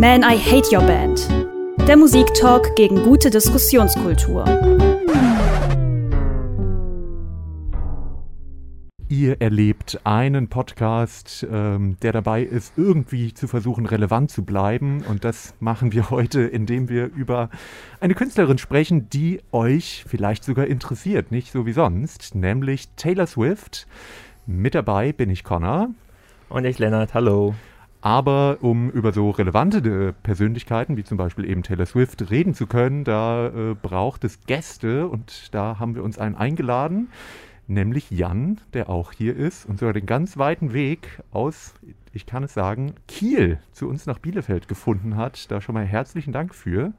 Man, I Hate Your Band. Der Musiktalk gegen gute Diskussionskultur. Ihr erlebt einen Podcast, ähm, der dabei ist, irgendwie zu versuchen, relevant zu bleiben. Und das machen wir heute, indem wir über eine Künstlerin sprechen, die euch vielleicht sogar interessiert, nicht so wie sonst, nämlich Taylor Swift. Mit dabei bin ich Connor. Und ich Lennart, hallo. Aber um über so relevante äh, Persönlichkeiten wie zum Beispiel eben Taylor Swift reden zu können, da äh, braucht es Gäste und da haben wir uns einen eingeladen, nämlich Jan, der auch hier ist und sogar den ganz weiten Weg aus, ich kann es sagen, Kiel zu uns nach Bielefeld gefunden hat. Da schon mal herzlichen Dank für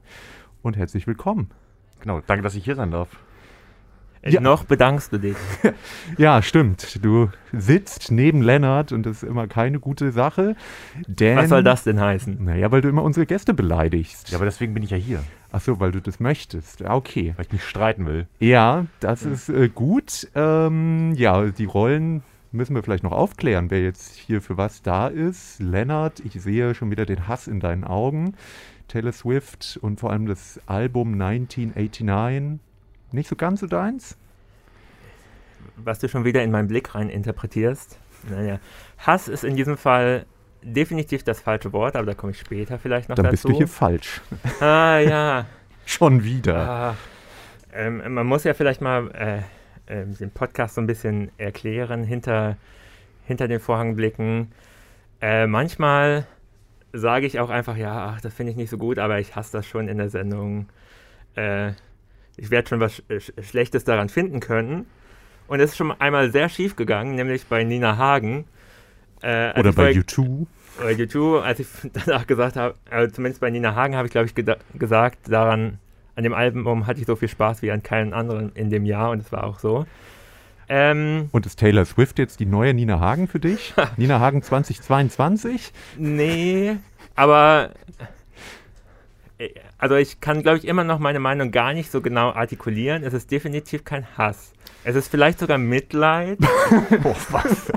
und herzlich willkommen. Genau, danke, dass ich hier sein darf. Ja. Noch bedankst du dich. ja, stimmt. Du sitzt neben Lennart und das ist immer keine gute Sache. Denn, Was soll das denn heißen? Naja, weil du immer unsere Gäste beleidigst. Ja, aber deswegen bin ich ja hier. Ach so, weil du das möchtest. Ja, okay. Weil ich mich streiten will. Ja, das ja. ist äh, gut. Ähm, ja, die Rollen müssen wir vielleicht noch aufklären, wer jetzt hier für was da ist. Lennart, ich sehe schon wieder den Hass in deinen Augen. Taylor Swift und vor allem das Album 1989 nicht so ganz so deins? Was du schon wieder in meinen Blick rein interpretierst. Naja, Hass ist in diesem Fall definitiv das falsche Wort, aber da komme ich später vielleicht noch Dann dazu. Dann bist du hier falsch. Ah, ja. schon wieder. Ah, ähm, man muss ja vielleicht mal äh, äh, den Podcast so ein bisschen erklären, hinter, hinter den Vorhang blicken. Äh, manchmal sage ich auch einfach, ja, ach, das finde ich nicht so gut, aber ich hasse das schon in der Sendung. Äh, ich werde schon was Sch Schlechtes daran finden können. Und es ist schon einmal sehr schief gegangen, nämlich bei Nina Hagen. Äh, Oder bei U2. Bei U2, als ich danach gesagt habe, also zumindest bei Nina Hagen habe ich, glaube ich, gesagt, daran, an dem Album hatte ich so viel Spaß wie an keinem anderen in dem Jahr und es war auch so. Ähm, und ist Taylor Swift jetzt die neue Nina Hagen für dich? Nina Hagen 2022? Nee, aber also ich kann, glaube ich, immer noch meine Meinung gar nicht so genau artikulieren. Es ist definitiv kein Hass. Es ist vielleicht sogar Mitleid. oh, was?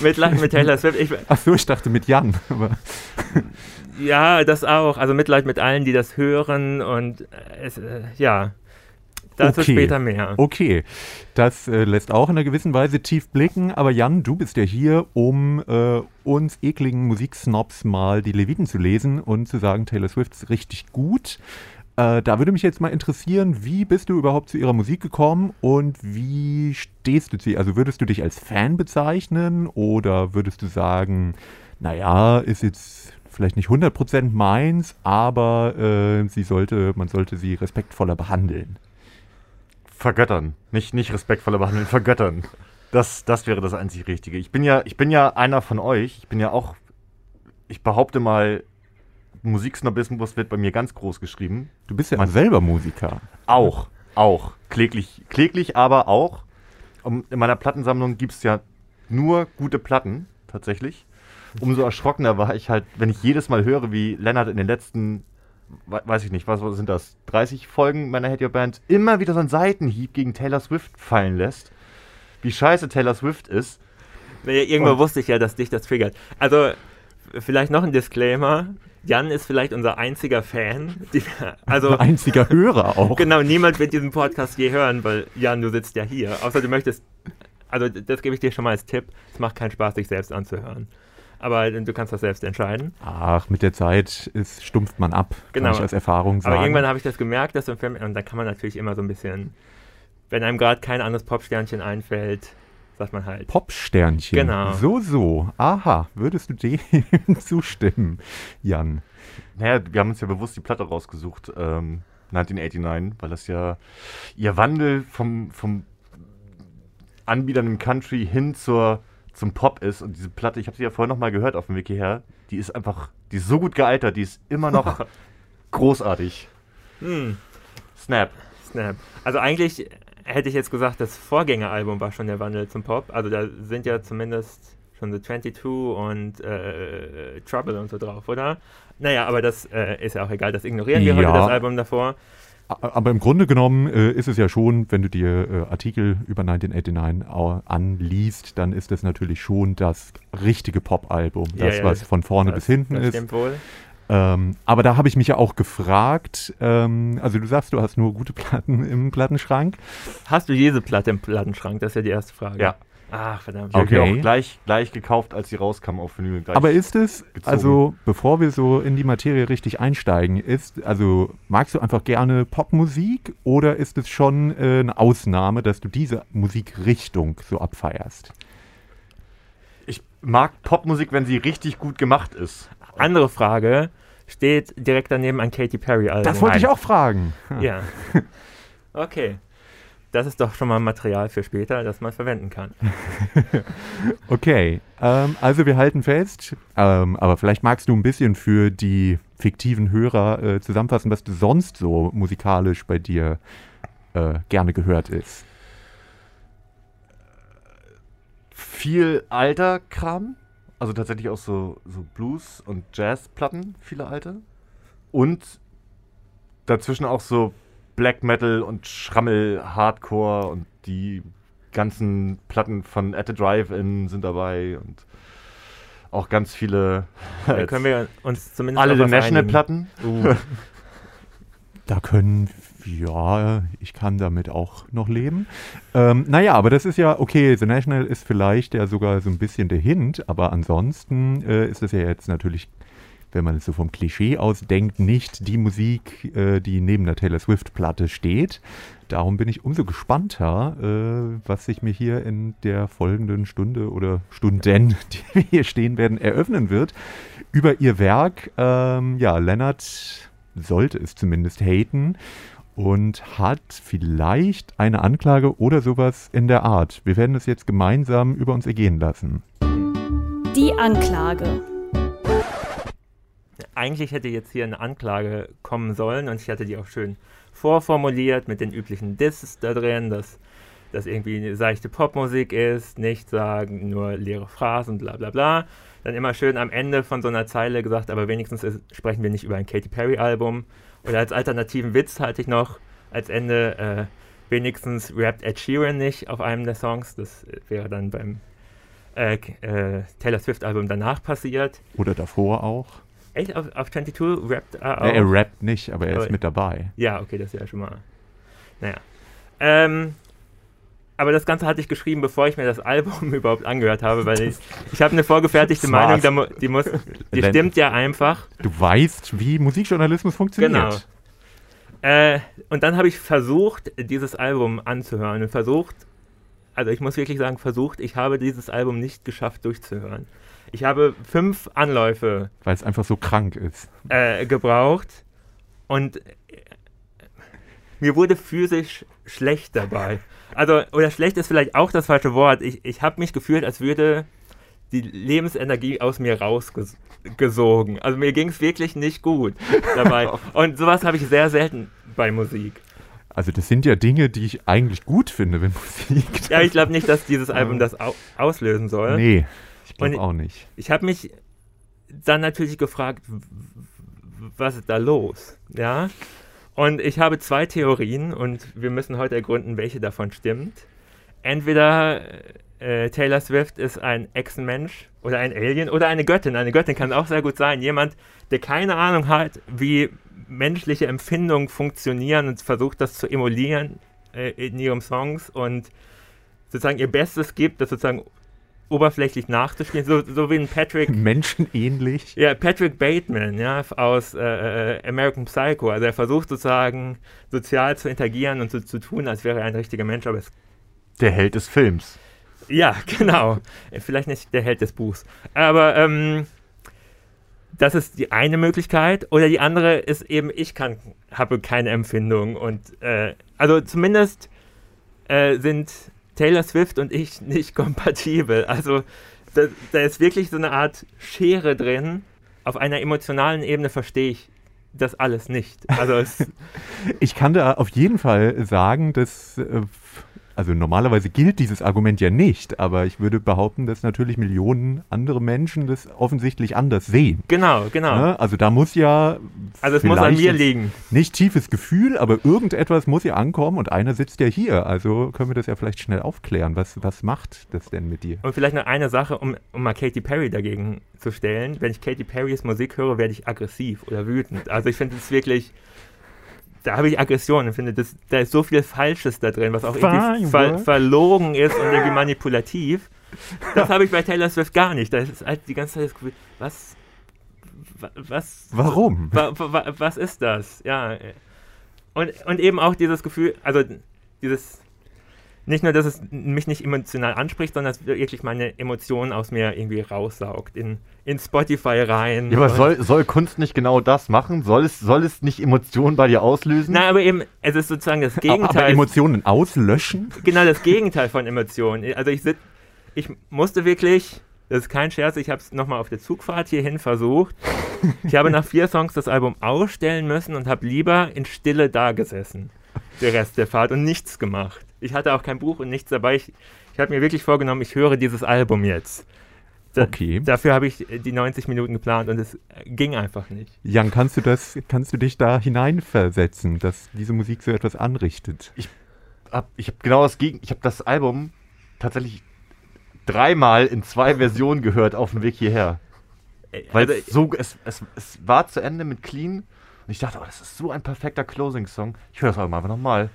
Mitleid mit Taylor Swift. Ich, Ach so, ich dachte mit Jan. ja, das auch. Also Mitleid mit allen, die das hören und es, äh, ja. Dazu okay. später mehr. Okay, das äh, lässt auch in einer gewissen Weise tief blicken. Aber Jan, du bist ja hier, um äh, uns ekligen Musiksnobs mal die Leviten zu lesen und zu sagen, Taylor Swift ist richtig gut. Äh, da würde mich jetzt mal interessieren, wie bist du überhaupt zu ihrer Musik gekommen und wie stehst du zu ihr? Also würdest du dich als Fan bezeichnen oder würdest du sagen, naja, ist jetzt vielleicht nicht 100% meins, aber äh, sie sollte, man sollte sie respektvoller behandeln? Vergöttern. Nicht, nicht respektvoller behandeln, vergöttern. Das, das wäre das einzig Richtige. Ich bin ja, ich bin ja einer von euch. Ich bin ja auch, ich behaupte mal, Musiksnobismus wird bei mir ganz groß geschrieben. Du bist ja Man, selber Musiker. Auch, auch. Kläglich, kläglich aber auch. Um, in meiner Plattensammlung gibt es ja nur gute Platten, tatsächlich. Umso erschrockener war ich halt, wenn ich jedes Mal höre, wie Lennart in den letzten weiß ich nicht, was, was sind das, 30 Folgen meiner Hate Your Band immer wieder so einen Seitenhieb gegen Taylor Swift fallen lässt. Wie scheiße Taylor Swift ist. Naja, irgendwo Und wusste ich ja, dass dich das triggert. Also, vielleicht noch ein Disclaimer. Jan ist vielleicht unser einziger Fan. Die, also einziger Hörer auch. Genau, niemand wird diesen Podcast je hören, weil Jan, du sitzt ja hier. Außer du möchtest, also das gebe ich dir schon mal als Tipp. Es macht keinen Spaß, sich selbst anzuhören aber du kannst das selbst entscheiden. Ach, mit der Zeit ist, stumpft man ab, genau. kann ich als Erfahrung sagen. Aber irgendwann habe ich das gemerkt, dass im Film, und dann kann man natürlich immer so ein bisschen, wenn einem gerade kein anderes Popsternchen einfällt, sagt man halt. Popsternchen? Genau. So, so. Aha, würdest du dem zustimmen, Jan? Naja, wir haben uns ja bewusst die Platte rausgesucht, ähm, 1989, weil das ja ihr Wandel vom, vom Anbietern im Country hin zur zum Pop ist. Und diese Platte, ich habe sie ja vorher noch mal gehört auf dem Weg hierher, die ist einfach, die ist so gut gealtert, die ist immer noch großartig. Hm. Snap. Snap. Also eigentlich hätte ich jetzt gesagt, das Vorgängeralbum war schon der Wandel zum Pop. Also da sind ja zumindest schon The 22 und äh, Trouble und so drauf, oder? Naja, aber das äh, ist ja auch egal, das ignorieren wir ja. heute, das Album davor. Aber im Grunde genommen äh, ist es ja schon, wenn du dir äh, Artikel über 1989 au- anliest, dann ist das natürlich schon das richtige Pop-Album. Ja, Das, ja, was das- von vorne das, bis hinten das ist. Wohl. Ähm, aber da habe ich mich ja auch gefragt, ähm, also du sagst, du hast nur gute Platten im Plattenschrank. Hast du diese Platte im Plattenschrank? Das ist ja die erste Frage. Ja. Ach, verdammt. Ich habe die Okay. auch gleich, gleich gekauft, als sie rauskam auf Vinyl. Aber ist es, gezogen. also bevor wir so in die Materie richtig einsteigen, ist, also magst du einfach gerne Popmusik oder ist es schon äh, eine Ausnahme, dass du diese Musikrichtung so abfeierst? ich mag Popmusik, wenn sie richtig gut gemacht ist. Andere Frage. Steht direkt daneben ein Katy Perry Album. Das wollte ich auch fragen. Ja. Okay. Das ist doch schon mal Material für später, das man verwenden kann. Okay, ähm, also wir halten fest, ähm, aber vielleicht magst du ein bisschen für die fiktiven Hörer äh, zusammenfassen, was du sonst so musikalisch bei dir äh, gerne gehört ist. Viel alter Kram. Also tatsächlich auch so, so Blues- und Jazzplatten, viele alte. Und dazwischen auch so Black Metal und Schrammel, Hardcore und die ganzen Platten von At the Drive-In sind dabei und auch ganz viele Da können wir uns zumindest alle einigen. National-Platten. Uh, Da können, ja, ich kann damit auch noch leben. Ähm, naja, aber das ist ja, okay, The National ist vielleicht ja sogar so ein bisschen der Hint, aber ansonsten äh, ist es ja jetzt natürlich, wenn man es so vom Klischee aus denkt, nicht die Musik, äh, die neben der Taylor Swift-Platte steht. Darum bin ich umso gespannter, äh, was sich mir hier in der folgenden Stunde oder Stunden, die wir hier stehen werden, eröffnen wird. Über ihr Werk, ähm, ja, Lennart sollte es zumindest haten und hat vielleicht eine Anklage oder sowas in der Art. Wir werden es jetzt gemeinsam über uns ergehen lassen. Die Anklage. Eigentlich hätte jetzt hier eine Anklage kommen sollen und ich hatte die auch schön vorformuliert mit den üblichen Disses da drin, dass das irgendwie eine seichte Popmusik ist, nicht sagen, nur leere Phrasen, bla bla bla. Dann immer schön am Ende von so einer Zeile gesagt, aber wenigstens ist, sprechen wir nicht über ein Katy Perry Album. Oder als alternativen Witz hatte ich noch als Ende, äh, wenigstens rappt Ed Sheeran nicht auf einem der Songs. Das wäre dann beim äh, äh, Taylor Swift Album danach passiert. Oder davor auch. Echt? Auf, auf 22 rappt er auch? Äh, er rappt nicht, aber er Aber- ist mit dabei. Ja, okay, das ist ja schon mal. Naja. Ähm, aber das Ganze hatte ich geschrieben, bevor ich mir das Album überhaupt angehört habe, weil ich, ich habe eine vorgefertigte. Meinung, die, muss, die stimmt ja einfach. Du weißt, wie Musikjournalismus funktioniert. Genau. Äh, und dann habe ich versucht, dieses Album anzuhören und versucht, also ich muss wirklich sagen, versucht, ich habe dieses Album nicht geschafft durchzuhören. Ich habe fünf Anläufe Weil es einfach so krank ist. äh, gebraucht und äh, mir wurde physisch schlecht dabei. Also, oder schlecht ist vielleicht auch das falsche Wort. Ich, ich habe mich gefühlt, als würde die Lebensenergie aus mir rausgesogen. Also mir ging es wirklich nicht gut dabei. Und sowas habe ich sehr selten bei Musik. Also das sind ja Dinge, die ich eigentlich gut finde, wenn Musik. Ja, ich glaube nicht, dass dieses Album das au auslösen soll. Nee, ich glaube auch nicht. Ich habe mich dann natürlich gefragt, was ist da los? Ja. Und ich habe zwei Theorien und wir müssen heute ergründen, welche davon stimmt. Entweder äh, Taylor Swift ist ein Echsenmensch oder ein Alien oder eine Göttin. Eine Göttin kann auch sehr gut sein. Jemand, der keine Ahnung hat, wie menschliche Empfindungen funktionieren und versucht, das zu emulieren äh, in ihren Songs und sozusagen ihr Bestes gibt, das sozusagen oberflächlich nachzuspielen, so, so wie ein Patrick, Menschenähnlich. ja, Patrick Bateman, ja, aus äh, äh, American Psycho. Also er versucht sozusagen sozial zu interagieren und so zu tun, als wäre er ein richtiger Mensch, aber es Der Held des Films. ja, genau. Vielleicht nicht der Held des Buchs. Aber ähm, das ist die eine Möglichkeit. Oder die andere ist eben, ich kann, habe keine Empfindung. Und äh, also zumindest äh, sind Taylor Swift und ich nicht kompatibel. Also da, da ist wirklich so eine Art Schere drin. Auf einer emotionalen Ebene verstehe ich das alles nicht. Also Ich kann da auf jeden Fall sagen, dass, äh, also normalerweise gilt dieses Argument ja nicht, aber ich würde behaupten, dass natürlich Millionen andere Menschen das offensichtlich anders sehen. genau, genau. Ne? Also da muss ja, Also es muss an mir liegen. Nicht tiefes Gefühl, aber irgendetwas muss ja ankommen und einer sitzt ja hier. Also können wir das ja vielleicht schnell aufklären. Was, was macht das denn mit dir? Und vielleicht noch eine Sache, um, um mal Katy Perry dagegen zu stellen. Wenn ich Katy Perrys Musik höre, werde ich aggressiv oder wütend. Also ich finde es wirklich, da habe ich Aggression und finde, das, da ist so viel Falsches da drin, was auch irgendwie ver verlogen ist und irgendwie manipulativ. Das habe ich bei Taylor Swift gar nicht. Da ist halt die ganze Zeit das Gefühl, was, wa- was, Warum? wa, wa, wa, was ist das? Ja. Und, und eben auch dieses Gefühl, also dieses, nicht nur, dass es mich nicht emotional anspricht, sondern dass wirklich meine Emotionen aus mir irgendwie raussaugt, in, in Spotify rein. Ja, aber soll, soll Kunst nicht genau das machen? Soll es, soll es nicht Emotionen bei dir auslösen? Nein, aber eben, es ist sozusagen das Aber Gegenteil. Emotionen auslöschen? genau das Gegenteil von Emotionen. Also ich, sit, ich musste wirklich, das ist kein Scherz, ich habe es nochmal auf der Zugfahrt hierhin versucht. Ich habe nach vier Songs das Album ausstellen müssen und habe lieber in Stille da gesessen, der Rest der Fahrt, und nichts gemacht. Ich hatte auch kein Buch und nichts dabei. Ich, ich habe mir wirklich vorgenommen, ich höre dieses Album jetzt. Da, Okay. Dafür habe ich die 90 Minuten geplant und es äh, ging einfach nicht. Jan, kannst du das, kannst du dich da hineinversetzen, dass diese Musik so etwas anrichtet? hab, ich habe genau das Gegen. Ich habe das Album tatsächlich dreimal in zwei Versionen gehört auf dem Weg hierher. Äh, Weil also, es so, es, es, es war zu Ende mit Clean und ich dachte, oh, das ist so ein perfekter Closing-Song. Ich höre das Album einfach nochmal.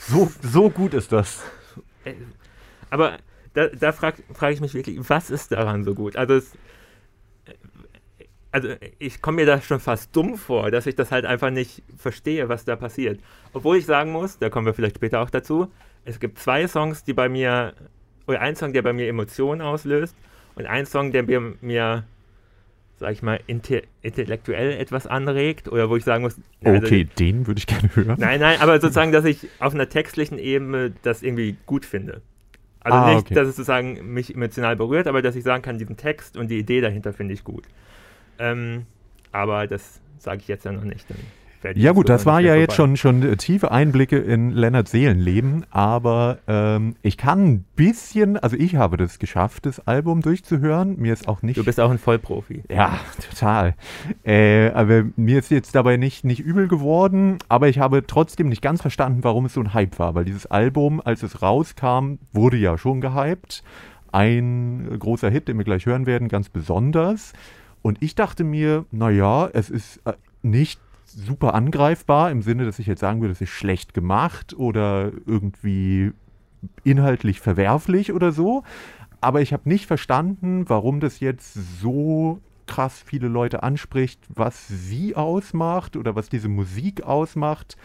So, so gut ist das. Äh, Aber da, da frage frag ich mich wirklich, was ist daran so gut? Also, es, äh, also ich komme mir da schon fast dumm vor, dass ich das halt einfach nicht verstehe, was da passiert. Obwohl ich sagen muss, da kommen wir vielleicht später auch dazu, es gibt zwei Songs, die bei mir, oder ein Song, der bei mir Emotionen auslöst und ein Song, der mir, mir sag ich mal, inte intellektuell etwas anregt oder wo ich sagen muss, also- Okay, den würde ich gerne hören. Nein, nein, aber sozusagen, dass ich auf einer textlichen Ebene das irgendwie gut finde. Also Ah, nicht, okay. dass es sozusagen mich emotional berührt, aber dass ich sagen kann, diesen Text und die Idee dahinter finde ich gut. Ähm, aber das sage ich jetzt ja noch nicht. Dann Ja gut, das war ja jetzt schon, schon äh, tiefe Einblicke in Lennarts Seelenleben, aber ähm, ich kann ein bisschen, also ich habe das geschafft, das Album durchzuhören. Mir ist auch nicht... Du bist auch ein Vollprofi. Ja, total. Äh, aber mir ist jetzt dabei nicht, nicht übel geworden, aber ich habe trotzdem nicht ganz verstanden, warum es so ein Hype war, weil dieses Album, als es rauskam, wurde ja schon gehypt. Ein großer Hit, den wir gleich hören werden, ganz besonders. Und ich dachte mir, naja, es ist äh, nicht super angreifbar im Sinne, dass ich jetzt sagen würde, es ist schlecht gemacht oder irgendwie inhaltlich verwerflich oder so. Aber ich habe nicht verstanden, warum das jetzt so krass viele Leute anspricht, was sie ausmacht oder was diese Musik ausmacht,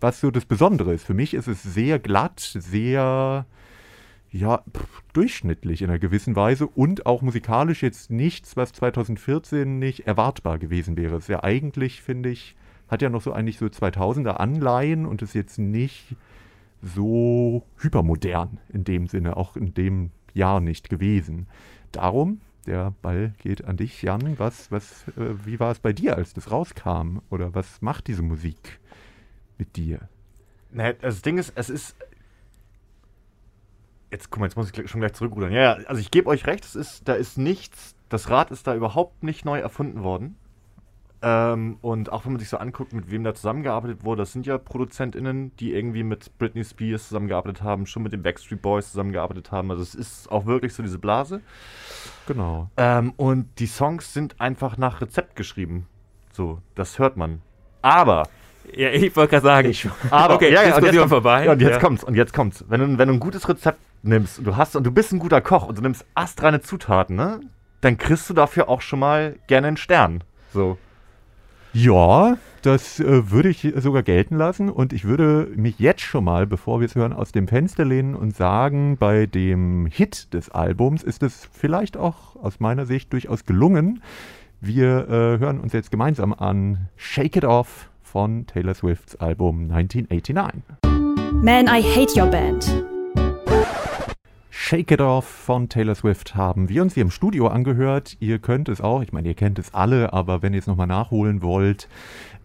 was so das Besondere ist. Für mich ist es sehr glatt, sehr ja, durchschnittlich in einer gewissen Weise und auch musikalisch jetzt nichts, was 2014 nicht erwartbar gewesen wäre. Es ist ja eigentlich, finde ich, hat ja noch so eigentlich so 2000er Anleihen und ist jetzt nicht so hypermodern in dem Sinne, auch in dem Jahr nicht gewesen. Darum, der Ball geht an dich, Jan. Was, was, äh, wie war es bei dir, als das rauskam? Oder was macht diese Musik mit dir? Nee, also das Ding ist, es ist. Jetzt, guck mal, jetzt muss ich schon gleich zurückrudern. Ja, also ich gebe euch recht, es ist, da ist nichts, das Rad ist da überhaupt nicht neu erfunden worden. Ähm, und auch wenn man sich so anguckt, mit wem da zusammengearbeitet wurde, das sind ja ProduzentInnen, die irgendwie mit Britney Spears zusammengearbeitet haben, schon mit den Backstreet Boys zusammengearbeitet haben. Also es ist auch wirklich so diese Blase. Genau. Ähm, und die Songs sind einfach nach Rezept geschrieben. So, das hört man. Aber Ja, ich wollte gerade sagen, aber okay, ja, ja, und jetzt Diskussion kommt, vorbei. Ja, und jetzt Ja. kommt's, und jetzt kommt's. Wenn du, wenn du ein gutes Rezept nimmst und du hast und du bist ein guter Koch und du nimmst astreine Zutaten, ne? Dann kriegst du dafür auch schon mal gerne einen Stern. So. Ja, das äh, würde ich sogar gelten lassen und ich würde mich jetzt schon mal, bevor wir es hören, aus dem Fenster lehnen und sagen, bei dem Hit des Albums ist es vielleicht auch aus meiner Sicht durchaus gelungen. Wir äh, hören uns jetzt gemeinsam an Shake It Off von Taylor Swifts Album 1989. Man, I Hate Your Band. Shake It Off von Taylor Swift haben wir uns hier im Studio angehört. Ihr könnt es auch, ich meine, ihr kennt es alle, aber wenn ihr es nochmal nachholen wollt,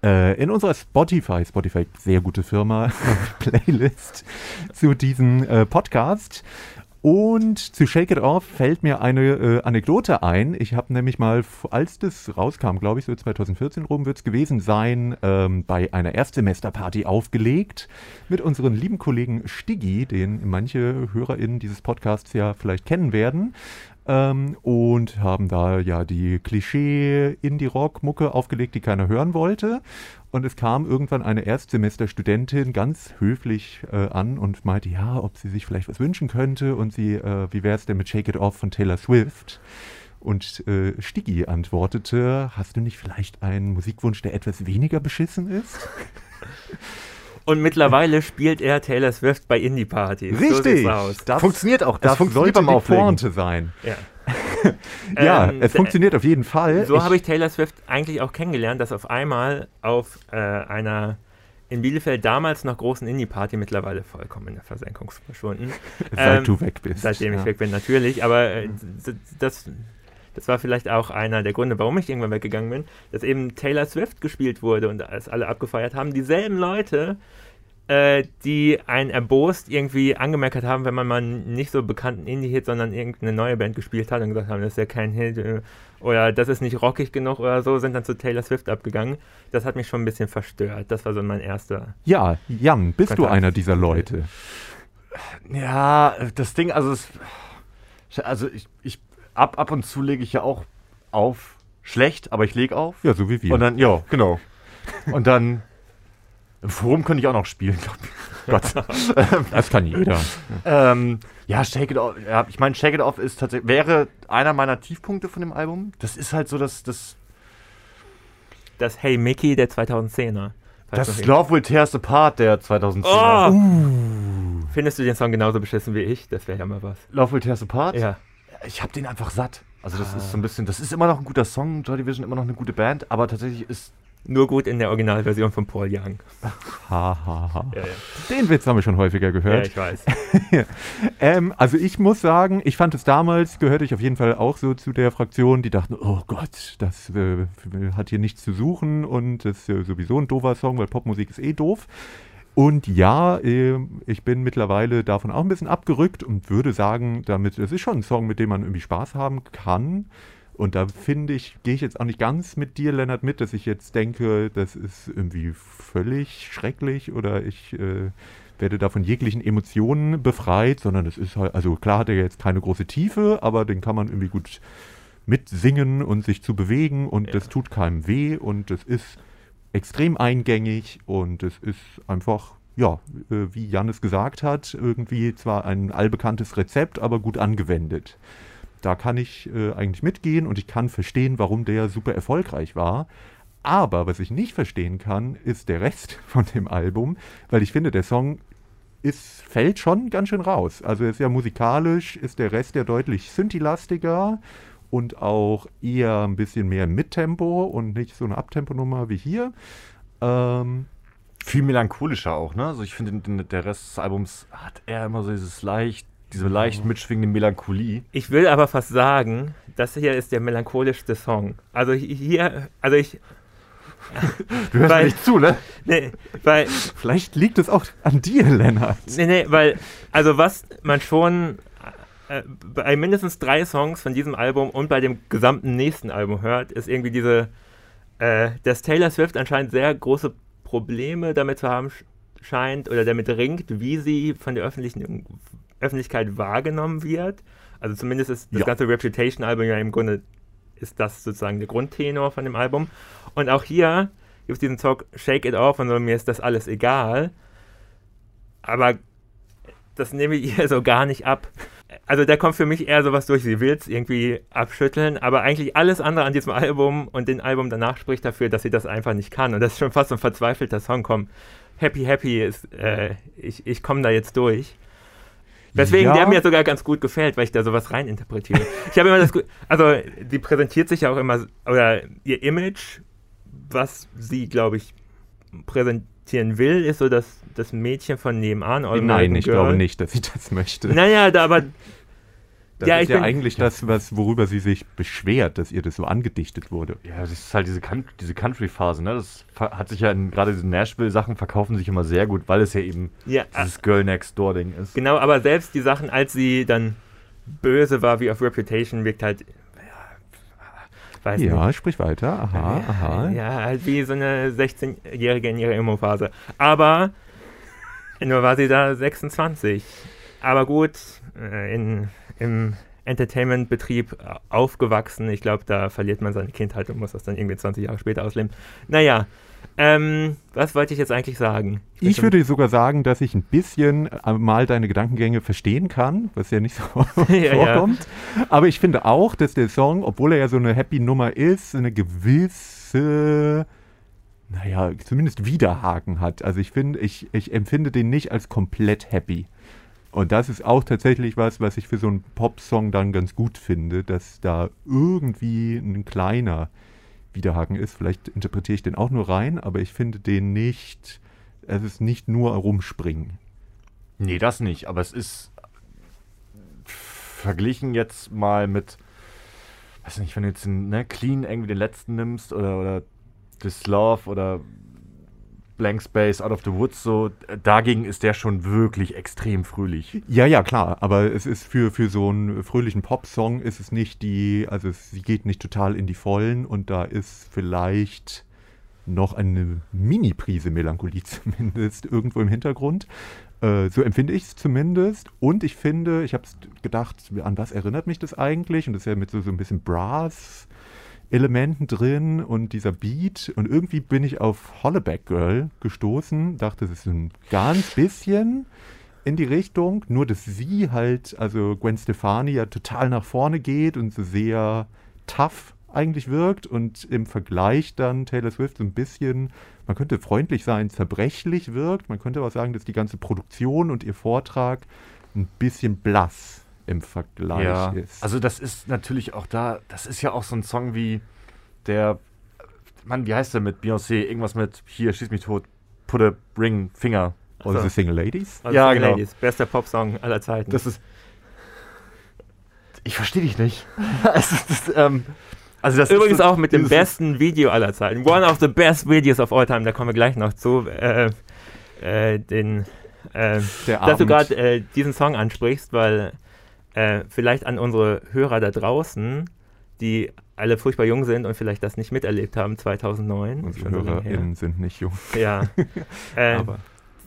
äh, in unserer Spotify, Spotify, sehr gute Firma, Playlist zu diesem äh, Podcast. Und zu Shake It Off fällt mir eine äh, Anekdote ein. Ich habe nämlich mal, als das rauskam, glaube ich, so 2014 rum wird es gewesen sein, ähm, bei einer Erstsemesterparty aufgelegt mit unseren lieben Kollegen Stiggi, den manche HörerInnen dieses Podcasts ja vielleicht kennen werden. Ähm, und haben da ja die Klischee-Indie-Rock-Mucke aufgelegt, die keiner hören wollte. Und es kam irgendwann eine Erstsemesterstudentin ganz höflich äh, an und meinte, ja, ob sie sich vielleicht was wünschen könnte und sie, äh, wie wäre es denn mit Shake It Off von Taylor Swift? Und äh, Stiggy antwortete, hast du nicht vielleicht einen Musikwunsch, der etwas weniger beschissen ist? Und mittlerweile spielt er Taylor Swift bei Indie-Partys. Richtig. So aus. Das funktioniert auch. Das, Das funktioniert sollte beim die. Pointe sein. Ja. Ja, Ähm, es funktioniert auf jeden Fall. So habe ich Taylor Swift eigentlich auch kennengelernt, dass auf einmal auf äh, einer in Bielefeld damals noch großen Indie-Party mittlerweile vollkommen in der Versenkung verschwunden. seit ähm, du weg bist. Seitdem ich ja. weg bin, natürlich. Aber äh, das, das war vielleicht auch einer der Gründe, warum ich irgendwann weggegangen bin, dass eben Taylor Swift gespielt wurde und es alle abgefeiert haben. Dieselben Leute, äh, die einen erbost irgendwie angemerkt haben, wenn man mal einen nicht so bekannten Indie-Hit, sondern irgendeine neue Band gespielt hat und gesagt haben, das ist ja kein Hit äh, oder das ist nicht rockig genug oder so, sind dann zu Taylor Swift abgegangen. Das hat mich schon ein bisschen verstört. Das war so mein erster. Ja, Jan, bist du Kontakt. einer dieser Leute? Ja, das Ding, also es, also ich, ich ab, ab und zu lege ich ja auch auf. Schlecht, aber ich lege auf. Ja, so wie wir. Und dann, ja, genau. Und dann im Forum könnte ich auch noch spielen, glaube ich. Gott. das kann jeder. ähm, ja, Shake It Off. Ja, ich meine, Shake It Off ist tatsächlich wäre einer meiner Tiefpunkte von dem Album. Das ist halt so das das Das Hey Mickey der 2010er. Falls noch das Love Will Tear Us Apart der 2010. Oh! Uh. Findest du den Song genauso beschissen wie ich? Das wäre ja mal was. Love Will Tear Us Apart. Ja. Ich habe den einfach satt. Also das Ah. ist so ein bisschen, das ist immer noch ein guter Song, Joy Division immer noch eine gute Band, aber tatsächlich ist Nur gut in der Originalversion von Paul Young. Ha, ha, ha. Ja, ja. Den Witz haben wir schon häufiger ja gehört. ich weiß. ähm, also ich muss sagen, ich fand es damals, gehörte ich auf jeden Fall auch so zu der Fraktion, die dachten, oh Gott, das äh, hat hier nichts zu suchen und das ist äh, sowieso ein doofer Song, weil Popmusik ist eh doof. Und ja, äh, ich bin mittlerweile davon auch ein bisschen abgerückt und würde sagen, damit, es ist schon ein Song, mit dem man irgendwie Spaß haben kann. Und da finde ich, gehe ich jetzt auch nicht ganz mit dir, Lennart, mit, dass ich jetzt denke, das ist irgendwie völlig schrecklich oder ich äh, werde da von jeglichen Emotionen befreit, sondern es ist halt, also klar hat er jetzt keine große Tiefe, aber den kann man irgendwie gut mitsingen und sich zu bewegen und Ja. das tut keinem weh und es ist extrem eingängig und es ist einfach, ja, äh, wie Jan es gesagt hat, irgendwie zwar ein allbekanntes Rezept, aber gut angewendet. Da kann ich äh, eigentlich mitgehen und ich kann verstehen, warum der super erfolgreich war. Aber was ich nicht verstehen kann, ist der Rest von dem Album, weil ich finde, der Song ist, fällt schon ganz schön raus. Also ist ja musikalisch, ist der Rest ja deutlich Synthi-lastiger und auch eher ein bisschen mehr Mittempo und nicht so eine Abtempo-Nummer wie hier. Ähm, viel melancholischer auch, ne? Also ich finde, der Rest des Albums hat eher immer so dieses leicht, diese leicht mitschwingende Melancholie. Ich will aber fast sagen, das hier ist der melancholischste Song. Also hi- hier, also ich, Du hörst Weil- mir nicht zu, ne? nee, weil, vielleicht liegt es auch an dir, Lennart. nee, nee, weil, also was man schon äh, bei mindestens drei Songs von diesem Album und bei dem gesamten nächsten Album hört, ist irgendwie diese, äh, dass Taylor Swift anscheinend sehr große Probleme damit zu haben sch- scheint oder damit ringt, wie sie von der öffentlichen Öffentlichkeit wahrgenommen wird. Also zumindest ist das Ja. ganze Reputation-Album ja im Grunde ist das sozusagen der Grundtenor von dem Album. Und auch hier gibt es diesen Song Shake It Off und so, mir ist das alles egal. Aber das nehme ich ihr so gar nicht ab. Also da kommt für mich eher sowas durch, sie will es irgendwie abschütteln, aber eigentlich alles andere an diesem Album und dem Album danach spricht dafür, dass sie das einfach nicht kann. Und das ist schon fast so ein verzweifelter Song. Komm, Happy Happy ist, äh, ich, ich komme da jetzt durch. Weswegen Ja. der mir sogar ganz gut gefällt, weil ich da sowas reininterpretiere. ich habe immer das, also die präsentiert sich ja auch immer, oder ihr Image, was sie, glaube ich, präsentieren will, ist so das, das Mädchen von nebenan. Nein, ich Girl. glaube nicht, dass sie das möchte. Naja, da aber Das Ja, ist ja eigentlich das, was, worüber sie sich beschwert, dass ihr das so angedichtet wurde. Ja, das ist halt diese, diese Country-Phase, ne? Das hat sich ja in, gerade diese Nashville-Sachen verkaufen sich immer sehr gut, weil es ja eben Ja, dieses Girl Next Door-Ding ist. Genau, aber selbst die Sachen, als sie dann böse war wie auf Reputation, wirkt halt, ja, weiß Ja, sprich weiter. Aha, nicht. aha. Ja, halt wie so eine 16-Jährige in ihrer Emo-Phase. Aber nur war sie da 26. Aber gut, äh, in, im Entertainment-Betrieb äh, aufgewachsen. Ich glaube, da verliert man seine Kindheit und muss das dann irgendwie 20 Jahre später ausleben. Naja, ähm, was wollte ich jetzt eigentlich sagen? Ich schon- würde sogar sagen, dass ich ein bisschen äh, mal deine Gedankengänge verstehen kann, was ja nicht so Ja, ja. vorkommt. Aber ich finde auch, dass der Song, obwohl er ja so eine Happy-Nummer ist, eine gewisse, naja, zumindest Widerhaken hat. Also ich finde, ich, ich empfinde den nicht als komplett happy. Und das ist auch tatsächlich was, was ich für so einen Pop-Song dann ganz gut finde, dass da irgendwie ein kleiner Widerhaken ist. Vielleicht interpretiere ich den auch nur rein, aber ich finde den nicht, es ist nicht nur rumspringen. Nee, das nicht, aber es ist verglichen jetzt mal mit, weiß nicht, wenn du jetzt den, ne, Clean irgendwie den letzten nimmst oder, oder This Love oder Blank Space, Out of the Woods, so, dagegen ist der schon wirklich extrem fröhlich. Ja, ja, klar, aber es ist für, für so einen fröhlichen Pop-Song ist es nicht die, also sie geht nicht total in die Vollen und da ist vielleicht noch eine Mini-Prise Melancholie zumindest irgendwo im Hintergrund. Äh, so empfinde ich es zumindest. Und ich finde, ich habe gedacht, an was erinnert mich das eigentlich? Und das ist ja mit so, so ein bisschen Brass-Elementen drin und dieser Beat. Und irgendwie bin ich auf Hollaback Girl gestoßen, dachte, das ist ein ganz bisschen in die Richtung, nur dass sie halt, also Gwen Stefani ja total nach vorne geht und so sehr tough eigentlich wirkt und im Vergleich dann Taylor Swift so ein bisschen, man könnte freundlich sein, zerbrechlich wirkt. Man könnte aber sagen, dass die ganze Produktion und ihr Vortrag ein bisschen blass im Vergleich ist. Also das ist natürlich auch da, das ist ja auch so ein Song wie der, Mann, wie heißt der mit Beyoncé? Irgendwas mit, hier, schieß mich tot, put a ring, Finger. Oder so. The Single Ladies. Also Ja, Single genau. Ladies, bester Popsong aller Zeiten. Das ist. Ich verstehe dich nicht. ist, das, ähm, also das Übrigens ist so- auch mit dem besten Video aller Zeiten. One of the best videos of all time. Da kommen wir gleich noch zu. Äh, äh, den, äh, Der dass du Abend. gerade äh, diesen Song ansprichst, weil äh, vielleicht an unsere Hörer da draußen, die alle furchtbar jung sind und vielleicht das nicht miterlebt haben, 2009. Unsere schon so. HörerInnen sind nicht jung. Ja. äh, Aber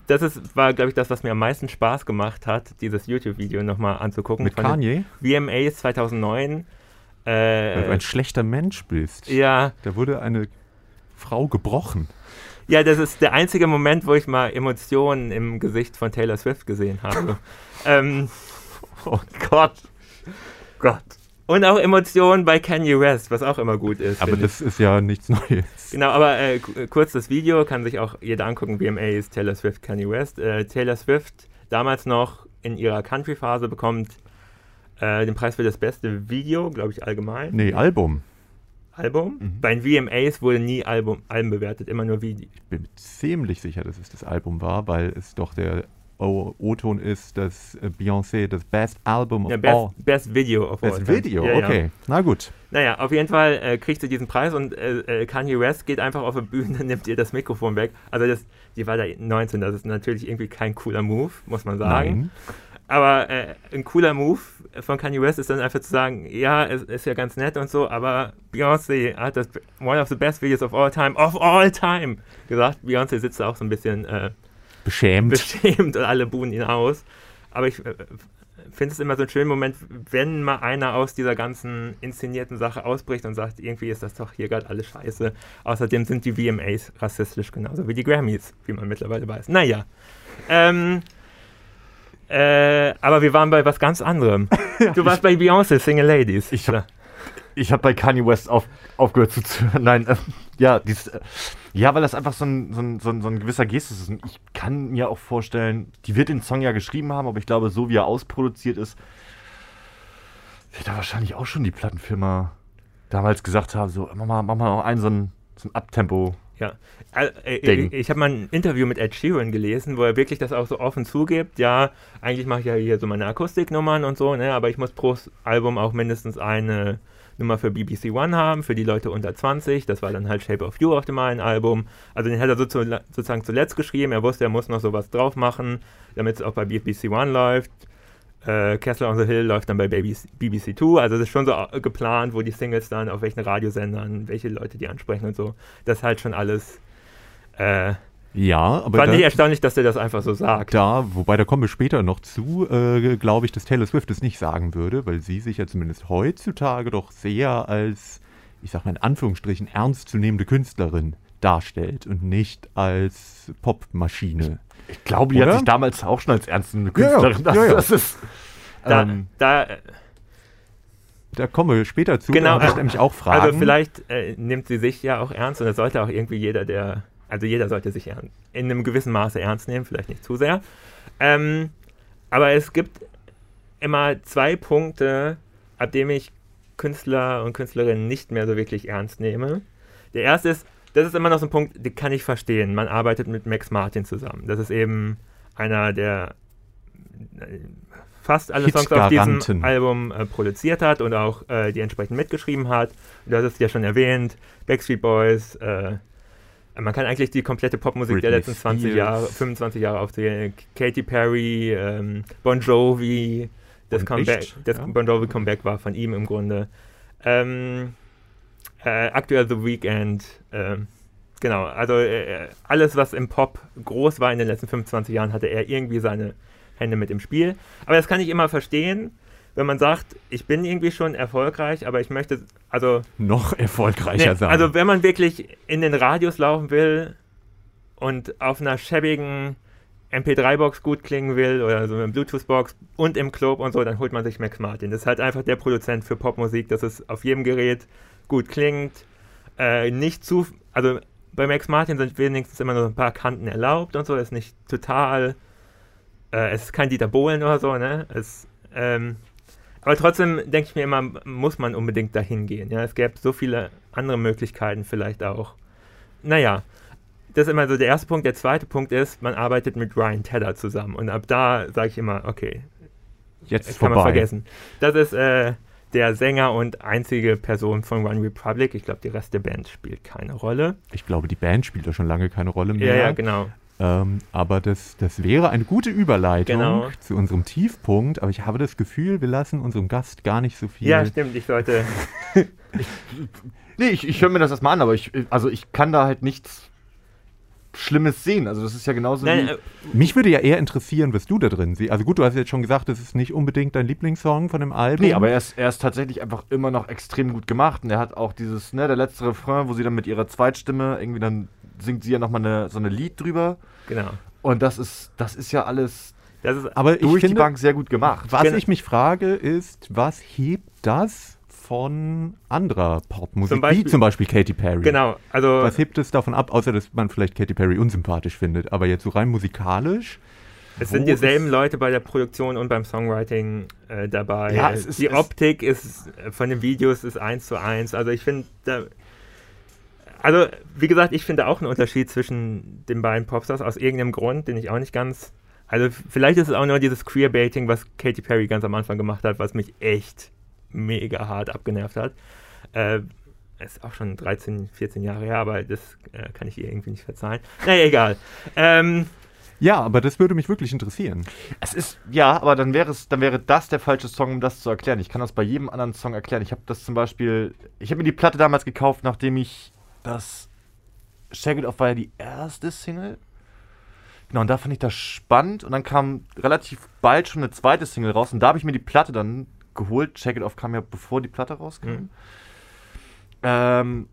das ist, war, glaube ich, das, was mir am meisten Spaß gemacht hat, dieses YouTube-Video nochmal anzugucken. mit Kanye, VMAs 2009. weil du Äh, ein schlechter Mensch bist. ja, Da wurde eine Frau gebrochen. ja, das ist der einzige Moment, wo ich mal Emotionen im Gesicht von Taylor Swift gesehen habe. ähm, Oh Gott. Gott. und auch Emotionen bei Kanye West, was auch immer gut ist. Aber das ist ja nichts Neues. Genau, aber äh, ku- kurz das Video kann sich auch jeder angucken. VMA ist Taylor Swift, Kanye West. Äh, Taylor Swift, damals noch in ihrer Country-Phase, bekommt äh, den Preis für das beste Video, glaube ich, allgemein. Nee, Album. Album. Mhm. Bei den VMAs wurde nie Album, Alben bewertet, immer nur Video. Ich bin ziemlich sicher, dass es das Album war, weil es doch der O-Ton ist, dass äh, Beyoncé das Best Album of Ja, all. best, best Video of all Best. Video, Ja, ja. okay. Na gut. Naja, auf jeden Fall äh, kriegt sie diesen Preis und äh, äh, Kanye West geht einfach auf die Bühne, nimmt ihr das Mikrofon weg. Also das, die war da 19, das ist natürlich irgendwie kein cooler Move, muss man sagen. Nein. Aber äh, ein cooler Move von Kanye West ist dann einfach zu sagen, ja, es ist ja ganz nett und so, aber Beyoncé hat das one of the best videos of all time, of all time gesagt. Beyoncé sitzt da auch so ein bisschen äh, Beschämt. beschämt und alle buhen ihn aus. Aber ich äh, finde es immer so einen schönen Moment, wenn mal einer aus dieser ganzen inszenierten Sache ausbricht und sagt, irgendwie ist das doch hier gerade alles scheiße. Außerdem sind die VMAs rassistisch genauso wie die Grammys, wie man mittlerweile weiß. Naja. Ähm, äh, aber wir waren bei was ganz anderem. Du warst bei Beyoncé, Single Ladies. Ich hab- Ich habe bei Kanye West auf, aufgehört zuzuhören. Nein, äh, ja, dies, äh, ja, weil das einfach so ein, so, ein, so, ein, so ein gewisser Gestus ist. Und ich kann mir auch vorstellen, die wird den Song ja geschrieben haben, aber ich glaube, so wie er ausproduziert ist, wird da wahrscheinlich auch schon die Plattenfirma damals gesagt haben: so, mach mal, mach mal noch einen so ein, so ein Abtempo. Ja. Äh, äh, Ding. Ich, ich habe mal ein Interview mit Ed Sheeran gelesen, wo er wirklich das auch so offen zugibt. Ja, eigentlich mache ich ja hier so meine Akustiknummern und so, ne, aber ich muss pro Album auch mindestens eine Nummer für BBC One haben, für die Leute unter 20. Das war dann halt Shape of You auf dem einen Album. Also den hat er so zu, sozusagen zuletzt geschrieben. Er wusste, er muss noch sowas drauf machen, damit es auch bei BBC One läuft. Äh, Castle on the Hill läuft dann bei BBC, Two. Also das ist schon so äh, geplant, wo die Singles dann auf welchen Radiosendern, welche Leute die ansprechen und so. Das ist halt schon alles. Äh, Ja, aber fand da, ich erstaunlich, dass der das einfach so sagt. da, wobei da kommen wir später noch zu, äh, glaube ich, dass Taylor Swift es nicht sagen würde, weil sie sich ja zumindest heutzutage doch sehr als, ich sag mal in Anführungsstrichen, ernstzunehmende Künstlerin darstellt und nicht als Popmaschine. Ich glaube, die Oder? hat sich damals auch schon als ernste Ja, ja. Künstlerin. Das, Ja, ja. das ist. Da, ähm, da, Da kommen wir später zu, Genau, da habe ich nämlich auch Fragen. Also vielleicht äh, nimmt sie sich ja auch ernst und das sollte auch irgendwie jeder, der, also jeder sollte sich in einem gewissen Maße ernst nehmen, vielleicht nicht zu sehr. Ähm, aber es gibt immer zwei Punkte, ab dem ich Künstler und Künstlerinnen nicht mehr so wirklich ernst nehme. Der erste ist, das ist immer noch so ein Punkt, den kann ich verstehen. Man arbeitet mit Max Martin zusammen. Das ist eben einer, der äh, fast alle Songs auf diesem. Album äh, produziert hat und auch äh, die entsprechend mitgeschrieben hat. Du hast es ja schon erwähnt, Backstreet Boys. Äh, man kann eigentlich die komplette Popmusik der Britney letzten 20 Spears. Jahre, 25 Jahre aufzählen. Katy Perry, ähm, Bon Jovi, das, Comeback, das Ja. Bon Jovi Comeback war von ihm im Grunde. Ähm, äh, aktuell The Weeknd. ähm, genau, also äh, alles, was im Pop groß war in den letzten 25 Jahren, hatte er irgendwie seine Hände mit im Spiel. Aber das kann ich immer verstehen, wenn man sagt, ich bin irgendwie schon erfolgreich, aber ich möchte, also noch erfolgreicher Nee, sein. also wenn man wirklich in den Radios laufen will und auf einer schäbigen MP3-Box gut klingen will oder so eine Bluetooth-Box und im Club und so, dann holt man sich Max Martin. Das ist halt einfach der Produzent für Popmusik, dass es auf jedem Gerät gut klingt. Äh, nicht zu, also bei Max Martin sind wenigstens immer nur ein paar Kanten erlaubt und so, ist nicht total, äh, es ist kein Dieter Bohlen oder so, ne? Es, ähm, aber trotzdem denke ich mir immer, muss man unbedingt dahin gehen. Ja? Es gäbe so viele andere Möglichkeiten vielleicht auch. Naja, das ist immer so der erste Punkt. Der zweite Punkt ist, man arbeitet mit Ryan Tedder zusammen. Und ab da sage ich immer, okay, Jetzt kann vorbei. man vergessen. Das ist äh, der Sänger und einzige Person von One Republic. Ich glaube, die Rest der Band spielt keine Rolle. Ich glaube, die Band spielt da schon lange keine Rolle mehr. Ja, ja, genau. Ähm, aber das, das wäre eine gute Überleitung Genau. zu unserem Tiefpunkt. Aber ich habe das Gefühl, wir lassen unserem Gast gar nicht so viel. Ja, stimmt. Ich sollte. nee, ich, ich höre mir das erstmal an, aber ich, also ich kann da halt nichts Schlimmes sehen. Also das ist ja genauso Nein, wie. äh, Mich würde ja eher interessieren, was du da drin siehst. Also gut, du hast jetzt schon gesagt, das ist nicht unbedingt dein Lieblingssong von dem Album. Nee, aber er ist, er ist tatsächlich einfach immer noch extrem gut gemacht. Und er hat auch dieses, ne, der letzte Refrain, wo sie dann mit ihrer Zweitstimme irgendwie dann singt sie ja nochmal eine, so eine Lied drüber. genau. Und das ist, das ist ja alles Das ist, aber ich durch die finde, Bank sehr gut gemacht. was Genau. ich mich frage, ist, was hebt das von anderer Popmusik, Zum Beispiel- wie zum Beispiel Katy Perry? genau. Also. Was hebt es davon ab, außer dass man vielleicht Katy Perry unsympathisch findet, aber jetzt so rein musikalisch? Es sind dieselben Leute bei der Produktion und beim Songwriting äh, dabei. Ja, es ist- die es- Optik ist äh, von den Videos ist eins zu eins. Also ich finde, da, also wie gesagt, ich finde auch einen Unterschied zwischen den beiden Popstars aus irgendeinem Grund, den ich auch nicht ganz. Also vielleicht ist es auch nur dieses Queerbaiting, was Katy Perry ganz am Anfang gemacht hat, was mich echt mega hart abgenervt hat. Äh, ist auch schon 13, 14 Jahre her, aber das äh, kann ich ihr irgendwie nicht verzeihen. Naja, egal. Ähm, Ja, aber das würde mich wirklich interessieren. Es ist, ja, aber dann wäre es, dann wäre das der falsche Song, um das zu erklären. Ich kann das bei jedem anderen Song erklären. Ich habe das zum Beispiel, ich habe mir die Platte damals gekauft, nachdem ich das Shake It Off war ja die erste Single. Genau, und da fand ich das spannend und dann kam relativ bald schon eine zweite Single raus und da habe ich mir die Platte dann geholt. Shake It Off kam ja bevor die Platte rauskam. Mhm. Ähm,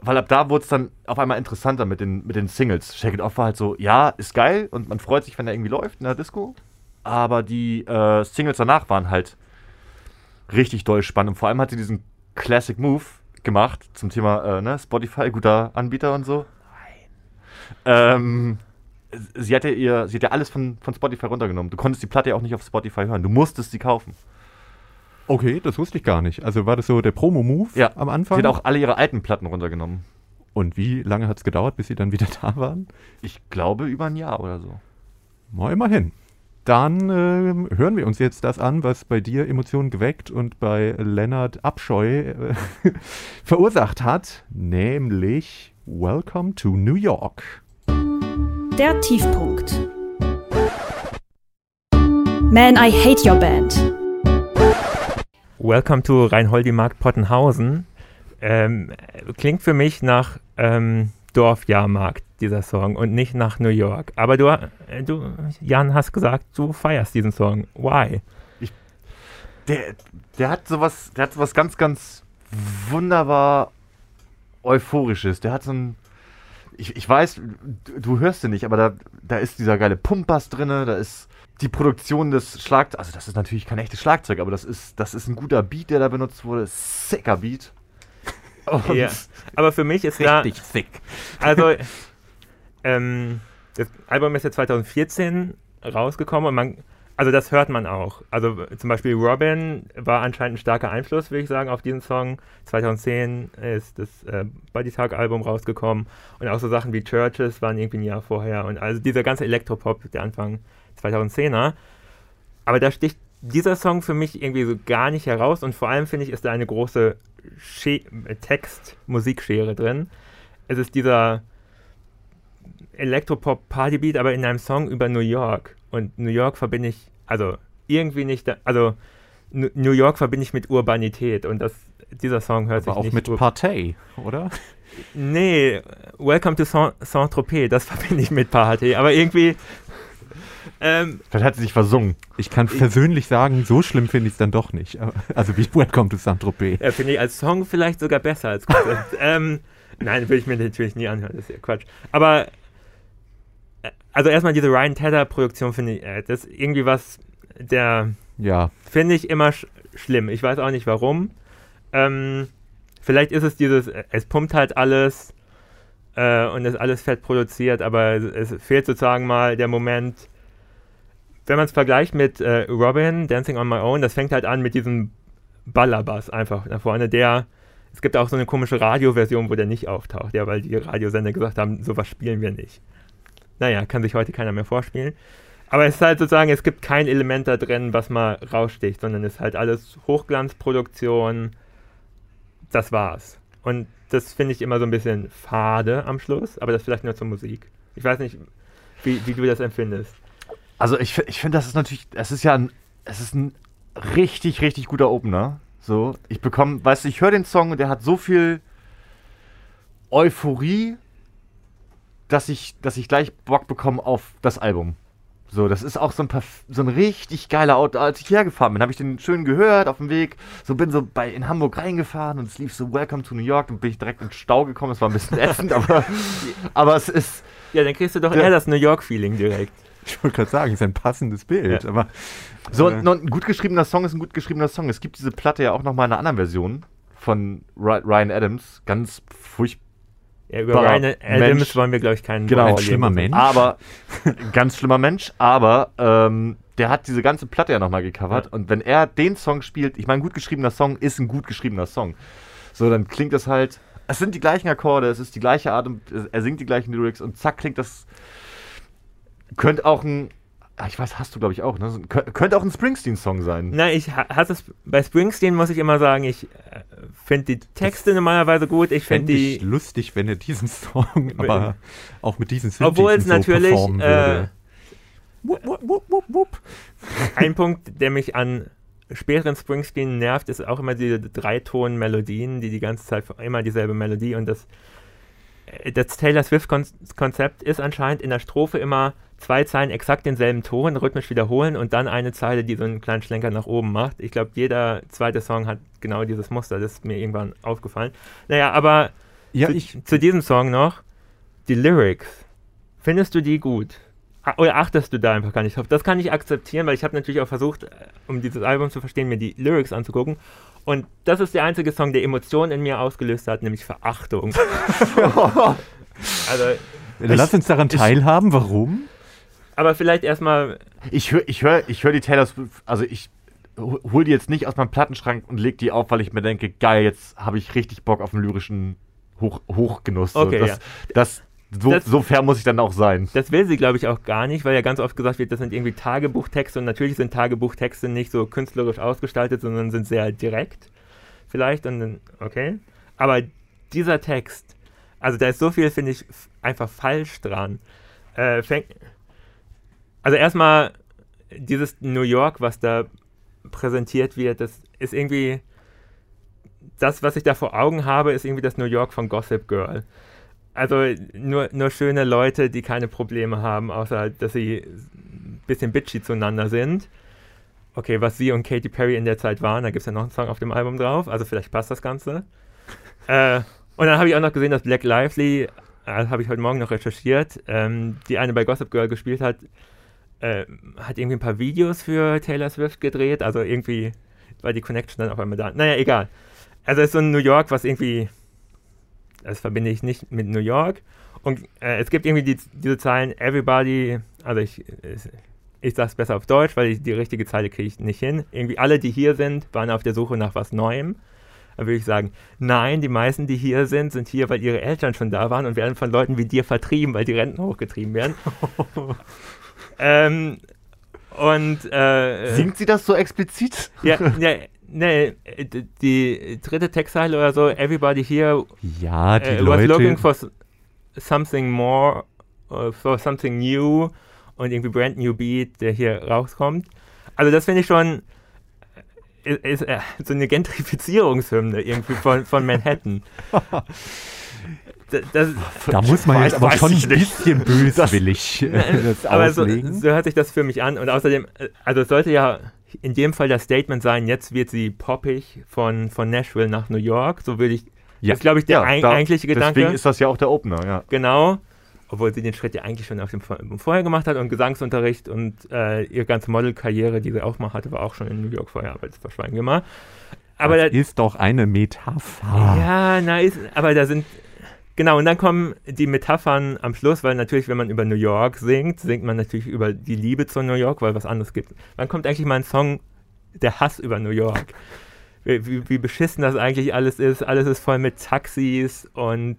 weil ab da wurde es dann auf einmal interessanter mit den, mit den Singles. Shake It Off war halt so, ja, ist geil und man freut sich, wenn er irgendwie läuft in der Disco. Aber die äh, Singles danach waren halt richtig doll spannend. Und vor allem hat sie diesen Classic Move gemacht zum Thema äh, ne, Spotify, guter Anbieter und so. Ähm, sie, hat ja ihr, sie hat ja alles von, von Spotify runtergenommen. Du konntest die Platte ja auch nicht auf Spotify hören. Du musstest sie kaufen. Okay, das wusste ich gar nicht. Also war das so der Promo-Move Ja, am Sie Anfang? hat auch alle ihre alten Platten runtergenommen. Und wie lange hat es gedauert, bis sie dann wieder da waren? Ich glaube über ein Jahr oder so. Mal immerhin. Dann ähm, hören wir uns jetzt das an, was bei dir Emotionen geweckt und bei Lennart Abscheu äh, verursacht hat, nämlich Welcome to New York. Der Tiefpunkt. Man, I hate your band. Welcome to Reinholdi-Markt Pottenhausen. Ähm, klingt für mich nach ähm, Dorfjahrmarkt, dieser Song, und nicht nach New York. Aber du, äh, du, Jan, hast gesagt, du feierst diesen Song. Why? Der, der hat sowas, der hat sowas ganz, ganz wunderbar Euphorisches. Der hat so ein. Ich, ich weiß, du, hörst ihn nicht, aber da, da ist dieser geile Pumpbass drin, da ist die Produktion des Schlagzeugs. Also, das ist natürlich kein echtes Schlagzeug, aber das ist, das ist ein guter Beat, der da benutzt wurde. Sicker Beat. Und Ja. Aber für mich ist da, Richtig sick. also, ähm, das Album ist ja 2014 rausgekommen und man, also das hört man auch. Also zum Beispiel Robin war anscheinend ein starker Einfluss, würde ich sagen, auf diesen Song. 2010 ist das äh, Buddy Talk Album rausgekommen und auch so Sachen wie Churches waren irgendwie ein Jahr vorher und also dieser ganze Elektropop der Anfang 2010er. Aber da sticht dieser Song für mich irgendwie so gar nicht heraus und vor allem finde ich, ist da eine große Sche Text-Musikschere drin. Es ist dieser Elektropop-Partybeat, aber in einem Song über New York. Und New York verbinde ich, also irgendwie nicht, da, also New York verbinde ich mit Urbanität und das, dieser Song hört Aber sich auch nicht mit Partei, oder? Nee, Welcome to Saint- Saint-Tropez, das verbinde ich mit Party, aber irgendwie, ähm, Vielleicht hat sie sich versungen. Ich kann persönlich sagen, so schlimm finde ich es dann doch nicht. Also wie Welcome to Saint-Tropez. Ja, finde ich als Song vielleicht sogar besser als Konzept. ähm, nein, will ich mir natürlich nie anhören, das ist ja Quatsch. Aber, also erstmal diese Ryan Tedder-Produktion finde ich, äh, das ist irgendwie was, der Ja, finde ich immer sch schlimm. Ich weiß auch nicht warum. Ähm, vielleicht ist es dieses, äh, es pumpt halt alles äh, und ist alles fett produziert, aber es, es fehlt sozusagen mal der Moment, wenn man es vergleicht mit äh, Robin, Dancing on My Own, das fängt halt an mit diesem Ballerbass einfach da vorne, der, es gibt auch so eine komische Radioversion, wo der nicht auftaucht, ja, weil die Radiosender gesagt haben, sowas spielen wir nicht. Naja, kann sich heute keiner mehr vorspielen. Aber es ist halt sozusagen, es gibt kein Element da drin, was mal raussticht, sondern es ist halt alles Hochglanzproduktion. Das war's. Und das finde ich immer so ein bisschen fade am Schluss, aber das vielleicht nur zur Musik. Ich weiß nicht, wie, wie du das empfindest. Also ich, ich finde, das ist natürlich, es ist ja ein, es ist ein richtig, richtig guter Opener. So, ich bekomme, weißt du, ich höre den Song und der hat so viel Euphorie, dass ich, dass ich gleich Bock bekomme auf das Album. So, das ist auch so ein, perf- so ein richtig geiler Auto. Als ich hergefahren bin, habe ich den schön gehört auf dem Weg. So bin so bei in Hamburg reingefahren und es lief so Welcome to New York. Dann bin ich direkt in den Stau gekommen. Es war ein bisschen ätzend, aber, aber es ist, Ja, dann kriegst du doch Ja. eher das New York-Feeling direkt. ich wollte gerade sagen, es ist ein passendes Bild. Ja. Aber So, Äh. noch ein gut geschriebener Song ist ein gut geschriebener Song. Es gibt diese Platte ja auch noch mal in einer anderen Version von Ry- Ryan Adams. Ganz furchtbar. Ja, über Ryan Adams Mensch. wollen wir, glaube ich, keinen Genau. Ein schlimmer Mensch. Aber, ganz schlimmer Mensch, aber ähm, der hat diese ganze Platte ja noch mal gecovert. Ja. Und wenn er den Song spielt, ich meine, ein gut geschriebener Song ist ein gut geschriebener Song. So, dann klingt das halt, es sind die gleichen Akkorde, es ist die gleiche Art, und er singt die gleichen Lyrics und zack, klingt das, könnte auch ein, ich weiß, hast du glaube ich auch, ne? So ein- kö- Könnte auch ein Springsteen-Song sein. Na, ich ha- hasse es. Bei Springsteen muss ich immer sagen, ich äh, finde die Texte normalerweise gut. Ich finde fände ich die. lustig, wenn er diesen Song aber auch mit diesen Obwohl es so natürlich. Äh, wupp, wupp, wupp, wupp. ein Punkt, der mich an späteren Springsteen nervt, ist auch immer diese Dreiton-Melodien, die die ganze Zeit immer dieselbe Melodie und das. äh, Das Taylor Swift-Konzept ist anscheinend in der Strophe immer zwei Zeilen exakt denselben Ton, rhythmisch wiederholen und dann eine Zeile, die so einen kleinen Schlenker nach oben macht. Ich glaube, jeder zweite Song hat genau dieses Muster. Das ist mir irgendwann aufgefallen. Naja, aber Ja, zu, ich, zu diesem Song noch, die Lyrics. Findest du die gut? Oder achtest du da einfach gar nicht drauf? Das kann ich akzeptieren, weil ich habe natürlich auch versucht, äh, um dieses Album zu verstehen, mir die Lyrics anzugucken. Und das ist der einzige Song, der Emotionen in mir ausgelöst hat, nämlich Verachtung. also, lass uns daran teilhaben, warum? Aber vielleicht erstmal, Ich höre ich hör, ich hör die Taylor Swift, also ich ho- hol die jetzt nicht aus meinem Plattenschrank und leg die auf, weil ich mir denke, geil, jetzt habe ich richtig Bock auf einen lyrischen Hoch, Hochgenuss. So. Okay, das, ja. das, so, Das- so fair muss ich dann auch sein. Das will sie, glaube ich, auch gar nicht, weil ja ganz oft gesagt wird, das sind irgendwie Tagebuchtexte und natürlich sind Tagebuchtexte nicht so künstlerisch ausgestaltet, sondern sind sehr direkt vielleicht und dann, okay. Aber dieser Text, also da ist so viel, finde ich, einfach falsch dran. Äh, fängt, also erstmal dieses New York, was da präsentiert wird, das ist irgendwie, das, was ich da vor Augen habe, ist irgendwie das New York von Gossip Girl. Also nur, nur schöne Leute, die keine Probleme haben, außer dass sie ein bisschen bitchy zueinander sind. Okay, was sie und Katy Perry in der Zeit waren, da gibt es ja noch einen Song auf dem Album drauf, also vielleicht passt das Ganze. äh, und dann habe ich auch noch gesehen, dass Black Lively, äh, das habe ich heute Morgen noch recherchiert, ähm, die eine bei Gossip Girl gespielt hat, äh, hat irgendwie ein paar Videos für Taylor Swift gedreht, also irgendwie war die Connection dann auf einmal da. Naja, egal. Also es ist so ein New York, was irgendwie das verbinde ich nicht mit New York. Und äh, es gibt irgendwie die, diese Zeilen, everybody, also ich, ich, es besser auf Deutsch, weil ich, die richtige Zeile kriege ich nicht hin. Irgendwie alle, die hier sind, waren auf der Suche nach was Neuem. Da würde ich sagen, nein, die meisten, die hier sind, sind hier, weil ihre Eltern schon da waren und werden von Leuten wie dir vertrieben, weil die Renten hochgetrieben werden. ähm, und äh, Singt sie das so explizit? ja, ja, nee, d- die dritte Textzeile oder so, everybody here Ja, die äh, was Leute. looking for something more, uh, for something new und irgendwie brand new beat, der hier rauskommt. Also das finde ich schon äh, ist, ist äh, so eine Gentrifizierungshymne irgendwie von, von Manhattan. Das, da muss man jetzt aber schon ein bisschen böswillig äh, das aber so, auslegen. so hört sich das für mich an. Und außerdem, äh, also es sollte ja in dem Fall das Statement sein, jetzt wird sie poppig von, von Nashville nach New York. So würde ich, Ja. das ist glaube ich der ein, da- eigentliche Gedanke. Deswegen ist das ja auch der Opener, ja. Genau. Obwohl sie den Schritt ja eigentlich schon auf dem Vor- vorher gemacht hat und Gesangsunterricht und äh, ihre ganze Modelkarriere, die sie auch mal hatte, war auch schon in New York vorher, aber das verschweigen wir mal. Aber das da, ist doch eine Metapher. ja, na, ist, aber da sind genau und dann kommen die Metaphern am Schluss, weil natürlich, wenn man über New York singt, singt man natürlich über die Liebe zu New York, weil was anderes gibt. Wann kommt eigentlich mal ein Song, der Hass über New York? Wie, wie, wie beschissen das eigentlich alles ist. Alles ist voll mit Taxis und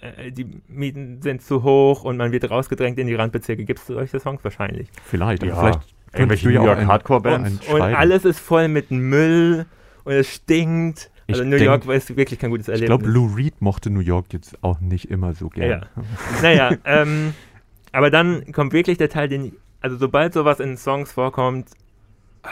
äh, die Mieten sind zu hoch und man wird rausgedrängt in die Randbezirke. Gibt es solche Songs wahrscheinlich? Vielleicht. Ja. aber vielleicht Irgendwelche ja New York Hardcore-Bands. Und schreiben. alles ist voll mit Müll und es stinkt. Ich Also New denk- York ist wirklich kein gutes Ich Erlebnis. glaube, Lou Reed mochte New York jetzt auch nicht immer so gern. naja, ähm, aber dann kommt wirklich der Teil, den, also sobald sowas in Songs vorkommt, ah,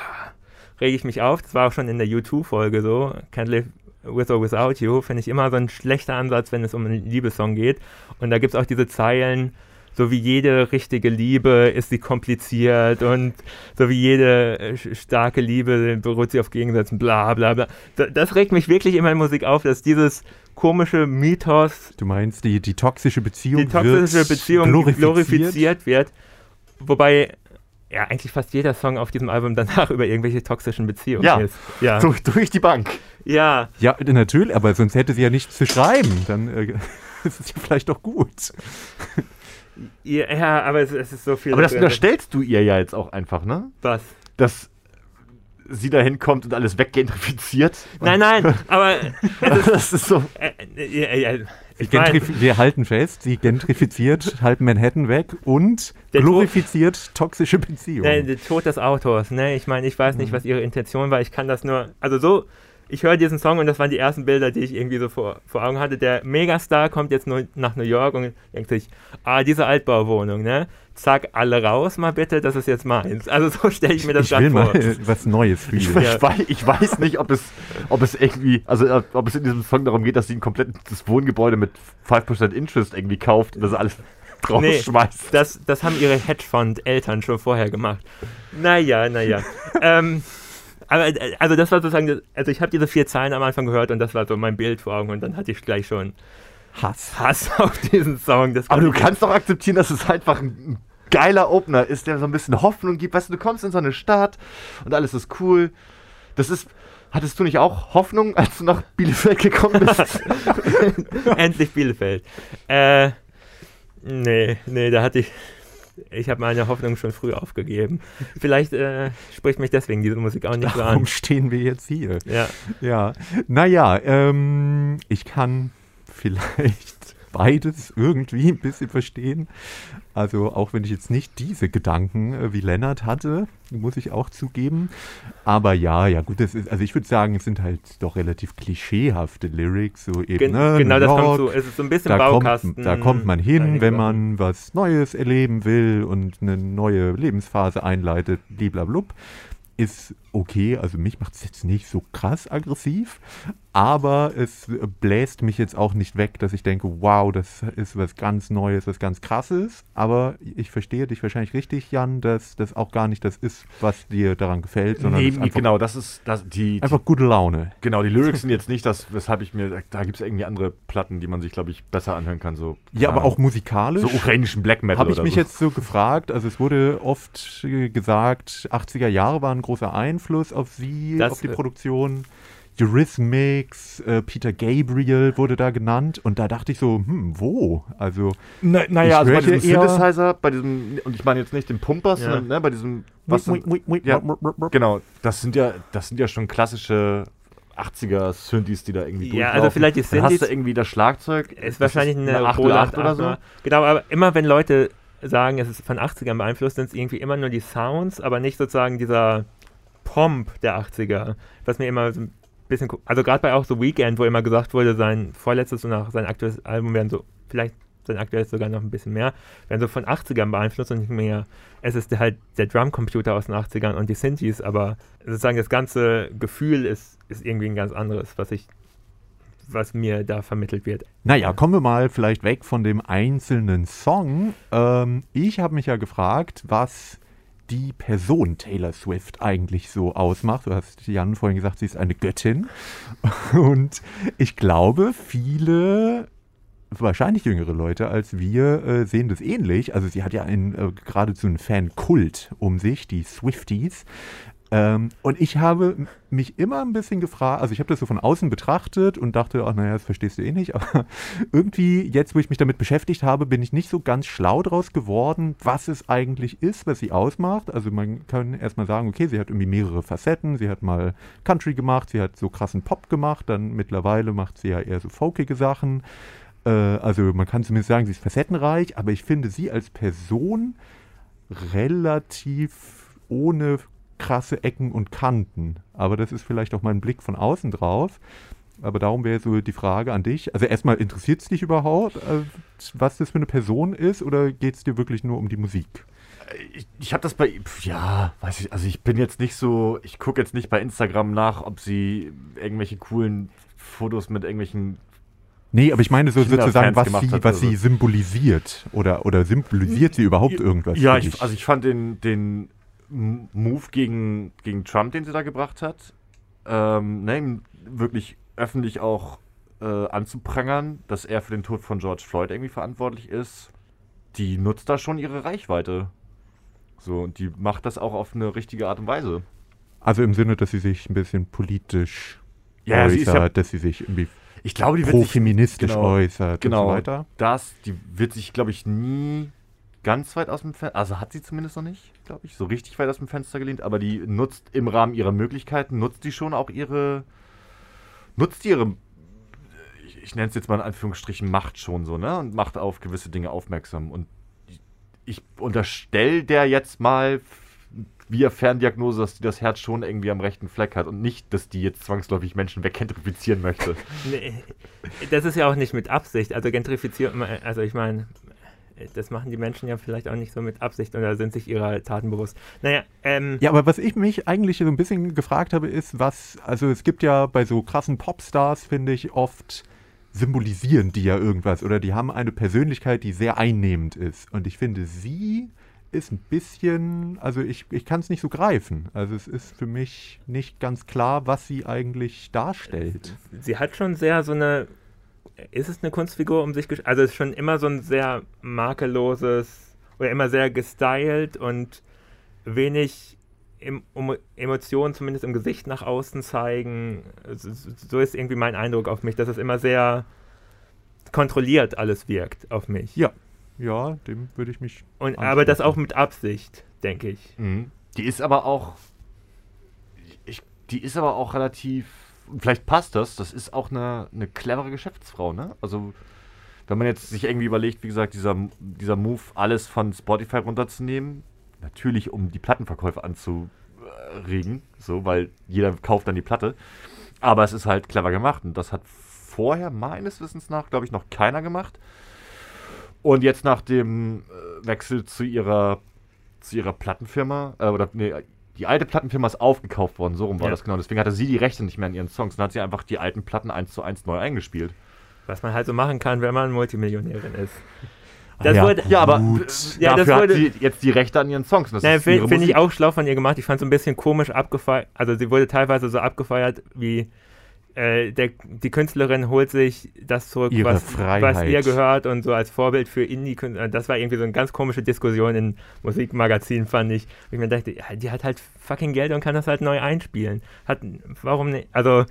rege ich mich auf. Das war auch schon in der U2-Folge so. Can't Live With or Without You. Finde ich immer so ein schlechter Ansatz, wenn es um einen Liebessong geht. Und da gibt es auch diese Zeilen, so wie jede richtige Liebe ist sie kompliziert und so wie jede äh, starke Liebe beruht sie auf Gegensätzen, bla bla bla. Da- Das regt mich wirklich in meiner Musik auf, dass dieses komische Mythos Du meinst, die, die toxische Beziehung die toxische wird Beziehung glorifiziert? glorifiziert. wird. Wobei ja eigentlich fast jeder Song auf diesem Album danach über irgendwelche toxischen Beziehungen Ja. ist. Ja. Durch, durch die Bank. ja. Ja, natürlich, aber sonst hätte sie ja nichts zu schreiben. Dann äh, ist es ja vielleicht doch gut. Ja, ja, aber es, es ist so viel. Aber das unterstellst du ihr ja jetzt auch einfach, ne? Was? Dass sie da hinkommt und alles weggentrifiziert. Nein, nein, aber ist, das ist so. äh, äh, Sie ich mein, wir halten fest, sie gentrifiziert halb Manhattan weg und glorifiziert toxische Beziehungen. äh, der Tod des Autors, ne? Ich meine, ich weiß Mhm. nicht, was ihre Intention war. Ich kann das nur, also so, ich höre diesen Song und das waren die ersten Bilder, die ich irgendwie so vor, vor Augen hatte. Der Megastar kommt jetzt nur nach New York und denkt sich, ah, diese Altbauwohnung, ne? Zack, alle raus mal bitte, das ist jetzt meins. Also so stelle ich mir das ich gerade will vor. mal was Neues Ich, fühlen. Ja. ich, weiß, ich weiß nicht, ob es, ob es irgendwie, also äh, ob es in diesem Song darum geht, dass sie ein komplettes Wohngebäude mit 5% Interest irgendwie kauft und das alles rausschmeißt. Das, das haben ihre Hedgefonds-Eltern schon vorher gemacht. Naja, naja. ähm, aber, äh, also das war sozusagen, also ich habe diese vier Zeilen am Anfang gehört und das war so mein Bild vor Augen und dann hatte ich gleich schon Hass. Hass auf diesen Song. Aber du kannst doch akzeptieren, dass es einfach ein geiler Opener ist, der so ein bisschen Hoffnung gibt. Weißt du, du kommst in so eine Stadt und alles ist cool. Das ist. Hattest du nicht auch Hoffnung, als du nach Bielefeld gekommen bist? Endlich Bielefeld. Äh, nee, nee, da hatte ich. Ich habe meine Hoffnung schon früh aufgegeben. Vielleicht äh, spricht mich deswegen diese Musik auch nicht so Warum an. stehen wir jetzt hier? Ja. Ja, naja, ähm, ich kann vielleicht beides irgendwie ein bisschen verstehen. Also auch wenn ich jetzt nicht diese Gedanken äh, wie Lennart hatte, muss ich auch zugeben. Aber ja, ja gut, das ist, also ich würde sagen, es sind halt doch relativ klischeehafte Lyrics, so eben. Gen ne, genau, New das kommt so. Es ist so ein bisschen da Baukasten. kommt, da kommt man hin, wenn man was Neues erleben will und eine neue Lebensphase einleitet, bliblablub. Ist okay, also mich macht es jetzt nicht so krass aggressiv, aber es bläst mich jetzt auch nicht weg, dass ich denke, wow, das ist was ganz Neues, was ganz krasses. Aber ich verstehe dich wahrscheinlich richtig, Jan, dass das auch gar nicht das ist, was dir daran gefällt, sondern Nee, einfach, genau, das ist das, die, einfach gute Laune. genau, die Lyrics sind jetzt nicht das, weshalb ich mir, da gibt es irgendwie andere Platten, die man sich, glaube ich, besser anhören kann. So, Ja, aber auch musikalisch. So ukrainischen Black Metal Habe ich mich so. jetzt so gefragt, also es wurde oft gesagt, 80er Jahre waren ein großer Einfluss auf sie, Das, auf die äh, Produktion. Eurythmics, äh, Peter Gabriel wurde da genannt und da dachte ich so, hm, wo? Also, Na, naja, also bei diesem Synthesizer, bei diesem, und ich meine jetzt nicht den Pumper, sondern ne, bei diesem, was Mui, mui, mui, ja, genau, das sind ja, das sind ja schon klassische 80er Synthes, die da irgendwie Ja, durchlaufen. also vielleicht die Dann hast du Synthes- irgendwie das Schlagzeug. ist wahrscheinlich eine, eine Roland 808 oder so. Genau, aber immer wenn Leute sagen, es ist von 80ern beeinflusst, sind es irgendwie immer nur die Sounds, aber nicht sozusagen dieser Pomp der 80er, was mir immer so ein bisschen, also gerade bei auch The Weeknd, wo immer gesagt wurde, sein vorletztes und auch sein aktuelles Album werden so, vielleicht sein aktuelles sogar noch ein bisschen mehr, werden so von 80ern beeinflusst und nicht mehr, es ist halt der Drumcomputer aus den 80ern und die Synthes, aber sozusagen das ganze Gefühl ist, ist irgendwie ein ganz anderes, was ich was mir da vermittelt wird. Naja, kommen wir mal vielleicht weg von dem einzelnen Song. Ähm, ich habe mich ja gefragt, was die Person Taylor Swift eigentlich so ausmacht. Du hast Jan vorhin gesagt, sie ist eine Göttin. Und ich glaube, viele, wahrscheinlich jüngere Leute als wir, äh, sehen das ähnlich. Also sie hat ja einen, äh, geradezu einen Fankult um sich, die Swifties. Ähm, und ich habe mich immer ein bisschen gefragt, also ich habe das so von außen betrachtet und dachte, ach naja, das verstehst du eh nicht, aber irgendwie jetzt, wo ich mich damit beschäftigt habe, bin ich nicht so ganz schlau draus geworden, was es eigentlich ist, was sie ausmacht. Also man kann erstmal sagen, okay, sie hat irgendwie mehrere Facetten, sie hat mal Country gemacht, sie hat so krassen Pop gemacht, dann mittlerweile macht sie ja eher so folkige Sachen. Äh, also man kann zumindest sagen, sie ist facettenreich, aber ich finde sie als Person relativ ohne krasse Ecken und Kanten. Aber das ist vielleicht auch mein Blick von außen drauf. Aber darum wäre so die Frage an dich. Also erstmal, interessiert es dich überhaupt, äh, was das für eine Person ist, oder geht es dir wirklich nur um die Musik? Ich, ich habe das bei, ja, weiß ich, also ich bin jetzt nicht so, ich gucke jetzt nicht bei Instagram nach, ob sie irgendwelche coolen Fotos mit irgendwelchen Nee, aber ich meine so sozusagen, was sie, hat, was also. sie symbolisiert. Oder, oder symbolisiert sie überhaupt irgendwas? Ja, ich, also ich fand den, den Move gegen, gegen Trump, den sie da gebracht hat, ähm, ne, wirklich öffentlich auch äh, anzuprangern, dass er für den Tod von George Floyd irgendwie verantwortlich ist, die nutzt da schon ihre Reichweite. So, und die macht das auch auf eine richtige Art und Weise. also im Sinne, dass sie sich ein bisschen politisch Ja, sie äußert, ist ja- dass sie sich irgendwie Ich glaube, die wird sich pro-feministisch genau, äußert genau. und so weiter. das, die wird sich, glaube ich, nie ganz weit aus dem Fenster, also hat sie zumindest noch nicht, glaube ich, so richtig weit aus dem Fenster gelehnt, aber die nutzt im Rahmen ihrer Möglichkeiten, nutzt die schon auch ihre, nutzt ihre, ich, ich nenne es jetzt mal in Anführungsstrichen, Macht schon so, ne, und macht auf gewisse Dinge aufmerksam und ich, unterstelle der jetzt mal via Ferndiagnose, dass die das Herz schon irgendwie am rechten Fleck hat und nicht, dass die jetzt zwangsläufig Menschen weggentrifizieren möchte. Nee, das ist ja auch nicht mit Absicht. Also Gentrifizierung, also ich meine, das machen die Menschen ja vielleicht auch nicht so mit Absicht oder sind sich ihrer Taten bewusst. Naja, ähm, Ja, aber was ich mich eigentlich so ein bisschen gefragt habe, ist, was, also es gibt ja bei so krassen Popstars, finde ich, oft symbolisieren die ja irgendwas oder die haben eine Persönlichkeit, die sehr einnehmend ist. Und ich finde, sie ist ein bisschen, also ich, ich kann es nicht so greifen. Also es ist für mich nicht ganz klar, was sie eigentlich darstellt. sie hat schon sehr so eine, ist es eine Kunstfigur um sich, gesch- also es ist schon immer so ein sehr makelloses oder immer sehr gestylt und wenig em um Emotionen zumindest im Gesicht nach außen zeigen. So, so ist irgendwie mein Eindruck auf mich, dass es immer sehr kontrolliert alles wirkt auf mich. Ja, ja, dem würde ich mich. Und, aber das auch mit Absicht, denke ich. Mhm. Die ist aber auch. Ich, die ist aber auch relativ vielleicht passt das, das ist auch eine, eine clevere Geschäftsfrau, ne? Also, wenn man jetzt sich irgendwie überlegt, wie gesagt, dieser, dieser Move, alles von Spotify runterzunehmen, natürlich um die Plattenverkäufe anzuregen, so, weil jeder kauft dann die Platte. Aber es ist halt clever gemacht und das hat vorher meines Wissens nach, glaube ich, noch keiner gemacht. Und jetzt nach dem äh, Wechsel zu ihrer, zu ihrer Plattenfirma, äh, oder nee, die alte Plattenfirma ist aufgekauft worden, so rum war Ja. das genau. Deswegen hatte sie die Rechte nicht mehr an ihren Songs. Dann hat sie einfach die alten Platten eins zu eins neu eingespielt. Was man halt so machen kann, wenn man Multimillionärin ist. Ah Das ja, wurde, Ja, aber Gut. Ja, das dafür wurde- hat sie jetzt die Rechte an ihren Songs. Das Naja, finde find ich auch schlau von ihr gemacht. Ich fand es ein bisschen komisch abgefeiert. Also sie wurde teilweise so abgefeiert, wie äh, der, die Künstlerin holt sich das zurück, was, was ihr gehört und so als Vorbild für Indie-Künstler. Das war irgendwie so eine ganz komische Diskussion in Musikmagazinen, fand ich. Wo ich mir dachte, die hat halt fucking Geld und kann das halt neu einspielen. Hat, warum nicht? Also,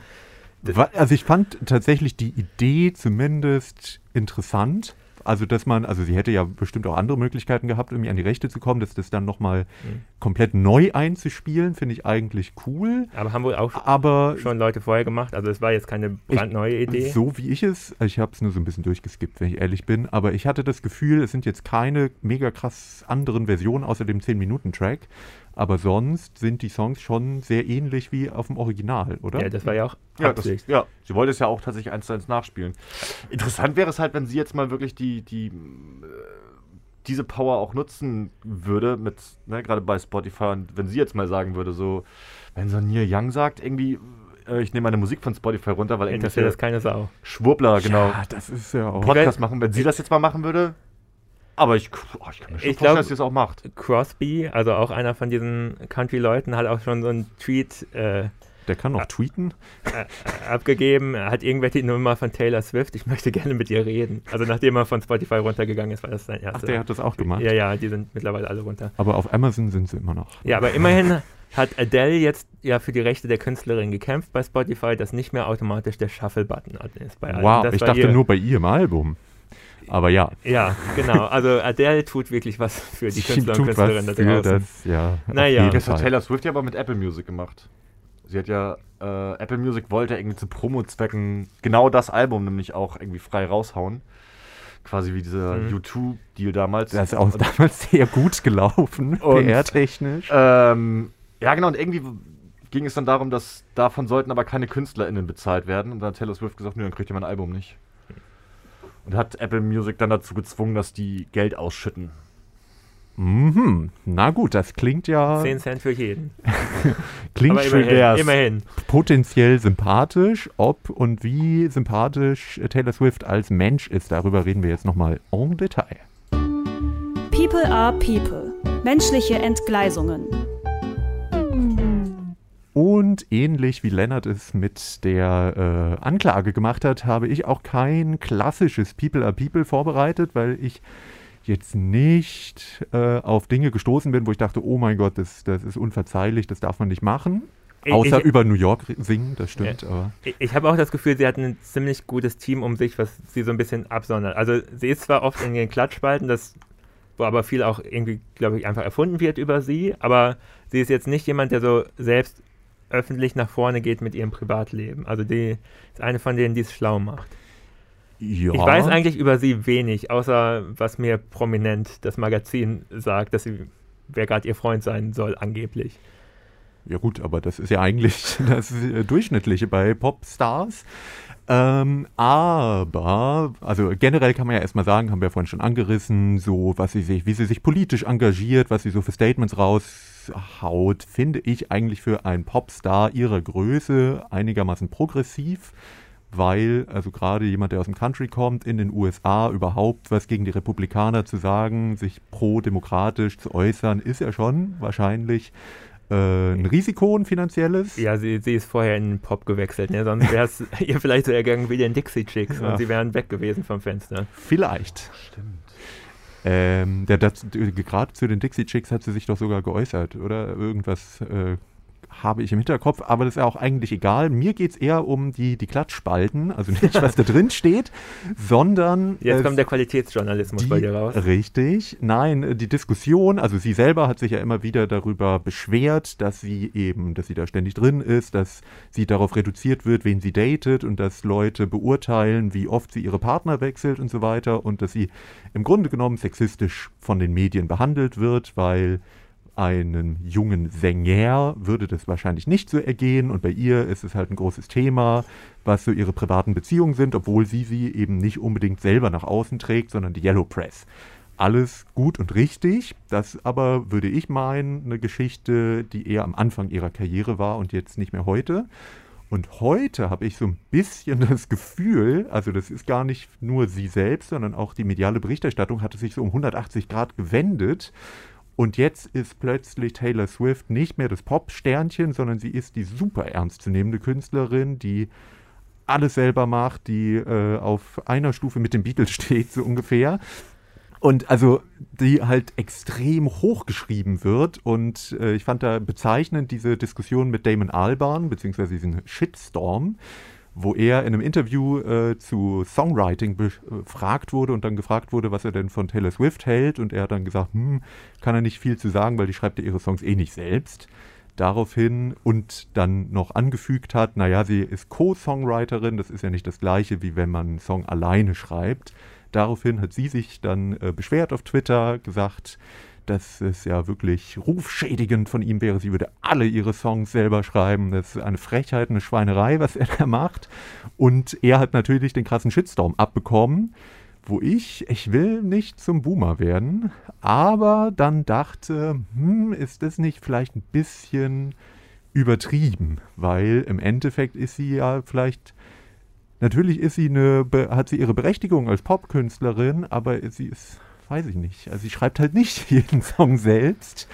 Also ich fand tatsächlich die Idee zumindest interessant. Also dass man, also sie hätte ja bestimmt auch andere Möglichkeiten gehabt, irgendwie an die Rechte zu kommen, dass das dann nochmal Mhm. komplett neu einzuspielen, finde ich eigentlich cool. aber haben wohl auch Aber schon Leute vorher gemacht. Also es war jetzt keine brandneue Idee. so wie ich es, ich habe es nur so ein bisschen durchgeskippt, wenn ich ehrlich bin, aber ich hatte das Gefühl, es sind jetzt keine mega krass anderen Versionen außer dem 10-Minuten-Track. Aber sonst sind die Songs schon sehr ähnlich wie auf dem Original, oder? Ja, das war ja auch Ja, das, ja, sie wollte es ja auch tatsächlich eins zu eins nachspielen. Interessant wäre es halt, wenn sie jetzt mal wirklich die, die äh, diese Power auch nutzen würde, mit, ne, gerade bei Spotify, und wenn sie jetzt mal sagen würde, so, wenn so Neil Young sagt, irgendwie, äh, ich nehme meine Musik von Spotify runter, weil Interessiert das irgendwelche keine Sau. Schwurbler, genau, Ja, das ist ja auch. Podcast machen, wenn sie das jetzt mal machen würde. Aber ich, oh, ich kann mir schon Ich vorstellen, glaub- dass sie das auch macht. Crosby, also auch einer von diesen Country-Leuten, hat auch schon so einen Tweet äh, Der kann auch tweeten. äh, abgegeben. Er hat irgendwelche Nummer von Taylor Swift. Ich möchte gerne mit ihr reden. Also nachdem er von Spotify runtergegangen ist, war das sein Ach, erster. der hat das auch gemacht. ja, ja, die sind mittlerweile alle runter. Aber auf Amazon sind sie immer noch. Ja, aber immerhin hat Adele jetzt ja für die Rechte der Künstlerin gekämpft bei Spotify, dass nicht mehr automatisch der Shuffle-Button ist bei allen. Wow, Das ich dachte ihr- nur bei ihrem Album. Aber ja. Ja, genau. Also Adele tut wirklich was für die Künstler und Künstlerinnen da draußen. das, ja. Naja. Das hat. Taylor Swift ja aber mit Apple Music gemacht. Sie hat ja, äh, Apple Music wollte irgendwie zu Promo-Zwecken genau das Album nämlich auch irgendwie frei raushauen. Quasi wie dieser Mhm. U2-Deal damals. Das ist auch Und, damals sehr gut gelaufen, PR-technisch. ähm, ja, genau, und irgendwie ging es dann darum, dass davon sollten aber keine KünstlerInnen bezahlt werden. Und dann hat Taylor Swift gesagt, nö, dann kriegt ihr mein Album nicht. Und hat Apple Music dann dazu gezwungen, dass die Geld ausschütten. Mhm. Na gut, das klingt ja 10 Cent für jeden. klingt Aber immerhin, immerhin. potenziell sympathisch. Ob und wie sympathisch Taylor Swift als Mensch ist, darüber reden wir jetzt nochmal en Detail. People are People. Menschliche Entgleisungen. Und ähnlich wie Lennart es mit der äh, Anklage gemacht hat, habe ich auch kein klassisches People are People vorbereitet, weil ich jetzt nicht äh, auf Dinge gestoßen bin, wo ich dachte, oh mein Gott, das, das ist unverzeihlich, das darf man nicht machen. Außer ich- über New York singen, das stimmt. Aber Ich, ich habe auch das Gefühl, sie hat ein ziemlich gutes Team um sich, was sie so ein bisschen absondert. Also sie ist zwar oft in den Klatschspalten, das, wo aber viel auch irgendwie, glaube ich, einfach erfunden wird über sie, aber sie ist jetzt nicht jemand, der so selbst öffentlich nach vorne geht mit ihrem Privatleben. Also die ist eine von denen, die es schlau macht. ja. Ich weiß eigentlich über sie wenig, außer was mir prominent das Magazin sagt, dass sie, wer gerade ihr Freund sein soll, angeblich. Ja gut, aber das ist ja eigentlich das Durchschnittliche bei Popstars. Ähm, aber, also generell kann man ja erstmal sagen, haben wir ja vorhin schon angerissen, so was sie sich, wie sie sich politisch engagiert, was sie so für Statements raushaut, finde ich eigentlich für einen Popstar ihrer Größe einigermaßen progressiv, weil, also gerade jemand, der aus dem Country kommt, in den USA überhaupt was gegen die Republikaner zu sagen, sich pro-demokratisch zu äußern, ist ja schon wahrscheinlich äh, ein Risiko, ein finanzielles. Ja, sie, sie ist vorher in den Pop gewechselt, ne? sonst wäre es ihr vielleicht so ergangen wie den Dixie Chicks Ja. und sie wären weg gewesen vom Fenster. Vielleicht. Stimmt. Ähm, der, das, gerade zu den Dixie Chicks hat sie sich doch sogar geäußert, oder? Irgendwas äh, habe ich im Hinterkopf, aber das ist ja auch eigentlich egal. Mir geht es eher um die, die Klatschspalten, also nicht, was da drin steht, sondern. Jetzt kommt der Qualitätsjournalismus die, bei dir raus. Richtig. Nein, die Diskussion, also sie selber hat sich ja immer wieder darüber beschwert, dass sie eben, dass sie da ständig drin ist, dass sie darauf reduziert wird, wen sie datet und dass Leute beurteilen, wie oft sie ihre Partner wechselt und so weiter und dass sie im Grunde genommen sexistisch von den Medien behandelt wird, weil einen jungen Sänger würde das wahrscheinlich nicht so ergehen und bei ihr ist es halt ein großes Thema, was so ihre privaten Beziehungen sind, obwohl sie sie eben nicht unbedingt selber nach außen trägt, sondern die Yellow Press. Alles gut und richtig, das aber würde ich meinen, eine Geschichte, die eher am Anfang ihrer Karriere war und jetzt nicht mehr heute. Und heute habe ich so ein bisschen das Gefühl, also das ist gar nicht nur sie selbst, sondern auch die mediale Berichterstattung hatte sich so um 180 Grad gewendet und jetzt ist plötzlich Taylor Swift nicht mehr das Pop-Sternchen, sondern sie ist die super ernstzunehmende Künstlerin, die alles selber macht, die äh, auf einer Stufe mit den Beatles steht, so ungefähr. Und also die halt extrem hochgeschrieben wird. Und äh, ich fand da bezeichnend diese Diskussion mit Damon Albarn, beziehungsweise diesen Shitstorm, wo er in einem Interview äh, zu Songwriting befragt wurde und dann gefragt wurde, was er denn von Taylor Swift hält. Und er hat dann gesagt, hm, kann er nicht viel zu sagen, weil die schreibt ja ihre Songs eh nicht selbst. Daraufhin und dann noch angefügt hat, naja, sie ist Co-Songwriterin, das ist ja nicht das gleiche, wie wenn man einen Song alleine schreibt. Daraufhin hat sie sich dann äh, beschwert auf Twitter, gesagt, dass es ja wirklich rufschädigend von ihm wäre. Sie würde alle ihre Songs selber schreiben. Das ist eine Frechheit, eine Schweinerei, was er da macht. Und er hat natürlich den krassen Shitstorm abbekommen, wo ich, ich will nicht zum Boomer werden, aber dann dachte, hm, ist das nicht vielleicht ein bisschen übertrieben? Weil im Endeffekt ist sie ja vielleicht Natürlich ist sie eine, hat sie ihre Berechtigung als Popkünstlerin, aber sie ist weiß ich nicht. Also sie schreibt halt nicht jeden Song selbst.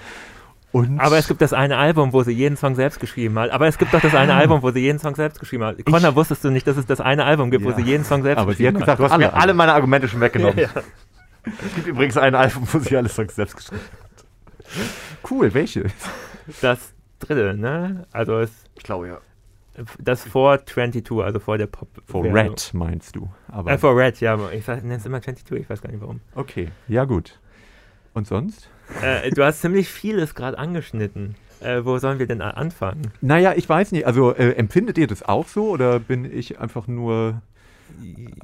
Und aber es gibt das eine Album, wo sie jeden Song selbst geschrieben hat. Aber es gibt doch das eine Album, wo sie jeden Song selbst geschrieben hat. Connor, wusstest du nicht, dass es das eine Album gibt, ja. wo sie jeden Song selbst aber geschrieben hat? Gesagt, du hast alle mir alle meine Argumente schon weggenommen. Ja, ja. Es gibt übrigens ein Album, wo sie alle Songs selbst geschrieben hat. Cool, welches? Das dritte, ne? Also es. Ich glaube ja. Das vor 22, also vor der Pop. Vor Red meinst du? Aber äh, vor Red, ja. Ich nenne es immer 22, ich weiß gar nicht warum. Okay, ja gut. Und sonst? Äh, du hast ziemlich vieles gerade angeschnitten. Äh, wo sollen wir denn anfangen? Naja, ich weiß nicht. Also äh, empfindet ihr das auch so oder bin ich einfach nur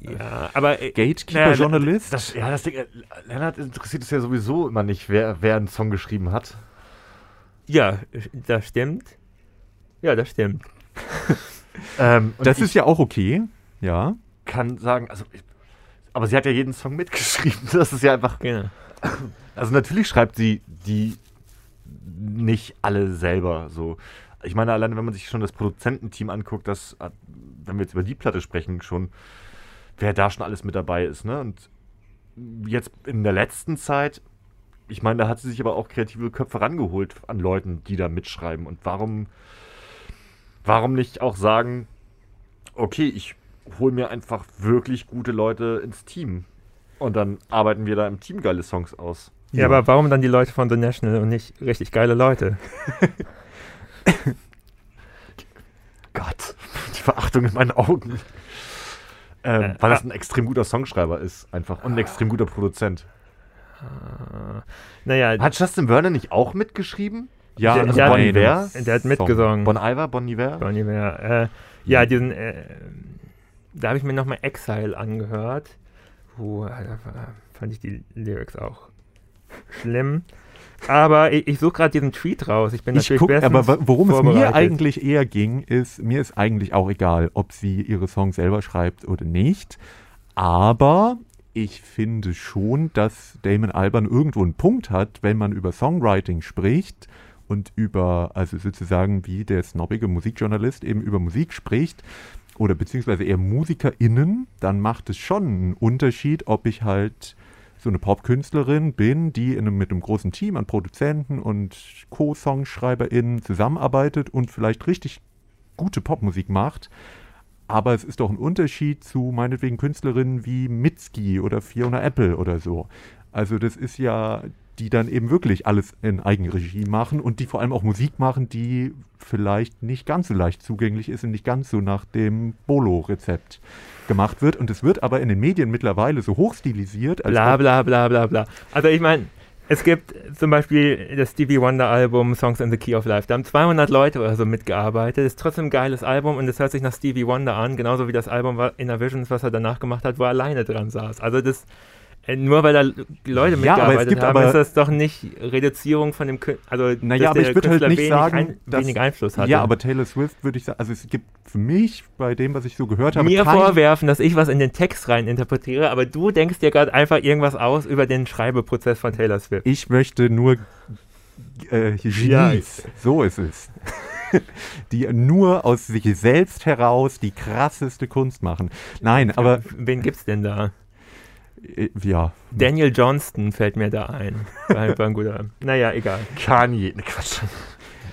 ja, aber äh, Gatekeeper-Journalist? Das, ja, das Ding, äh, Lennart interessiert es ja sowieso immer nicht, wer, wer einen Song geschrieben hat. Ja, das stimmt. Ja, das stimmt. ähm, das ist ja auch okay, ja. Kann sagen, also, ich, aber sie hat ja jeden Song mitgeschrieben. Das ist ja einfach. Genau. Also natürlich schreibt sie die nicht alle selber so. Ich meine, alleine wenn man sich schon das Produzententeam anguckt, das, wenn wir jetzt über die Platte sprechen, schon, wer da schon alles mit dabei ist, ne? Und jetzt in der letzten Zeit, ich meine, da hat sie sich aber auch kreative Köpfe rangeholt an Leuten, die da mitschreiben. Und warum warum nicht auch sagen, okay, ich hole mir einfach wirklich gute Leute ins Team. Und dann arbeiten wir da im Team geile Songs aus. Ja, ja. aber warum dann die Leute von The National und nicht richtig geile Leute? Gott, die Verachtung in meinen Augen. Ähm, äh, weil das ah. ein extrem guter Songschreiber ist, einfach. Und ein extrem guter Produzent. Naja. Hat Justin Werner nicht auch mitgeschrieben? Ja, der, also der, Bon Iver. Der hat mitgesungen. Bon Iver, Bon Iver? Bon Iver. Äh, ja, diesen, äh, da habe ich mir nochmal Exile angehört. Puh, da fand ich die Lyrics auch schlimm. Aber ich, ich suche gerade diesen Tweet raus. Ich bin ich natürlich guck, Aber worum es mir eigentlich eher ging, ist, mir ist eigentlich auch egal, ob sie ihre Songs selber schreibt oder nicht. Aber ich finde schon, dass Damon Alban irgendwo einen Punkt hat, wenn man über Songwriting spricht und über, also sozusagen wie der snobbige Musikjournalist eben über Musik spricht oder beziehungsweise eher MusikerInnen, dann macht es schon einen Unterschied, ob ich halt so eine Popkünstlerin bin, die einem, mit einem großen Team an Produzenten und Co-SongschreiberInnen zusammenarbeitet und vielleicht richtig gute Popmusik macht. Aber es ist doch ein Unterschied zu meinetwegen Künstlerinnen wie Mitski oder Fiona Apple oder so. Also das ist ja die dann eben wirklich alles in Eigenregie machen und die vor allem auch Musik machen, die vielleicht nicht ganz so leicht zugänglich ist und nicht ganz so nach dem Bolo-Rezept gemacht wird. Und es wird aber in den Medien mittlerweile so hochstilisiert. Als Bla bla bla bla bla. Also ich meine, es gibt zum Beispiel das Stevie Wonder Album Songs in the Key of Life. Da haben 200 Leute oder so mitgearbeitet. Ist trotzdem ein geiles Album und es hört sich nach Stevie Wonder an, genauso wie das Album Inner Visions, was er danach gemacht hat, wo er alleine dran saß. Also das nur weil da Leute Ja, aber es mitgearbeitet gibt haben, aber- ist das doch nicht Reduzierung von dem Künstler. Also, Naja, aber ich würde halt nicht wenig, sagen, ein, dass- wenig Einfluss hatte. Ja, aber Taylor Swift würde ich sagen, also es gibt für mich bei dem, was ich so gehört habe, mir vorwerfen, dass ich was in den Text rein interpretiere, aber du denkst dir gerade einfach irgendwas aus über den Schreibeprozess von Taylor Swift. Ich möchte nur äh, Genies, so ist es, die nur aus sich selbst heraus die krasseste Kunst machen. Nein, aber Wen gibt's denn da? Ja, Daniel Johnston fällt mir da ein. War, war ein guter. Naja, egal. Kanye, ne Quatsch.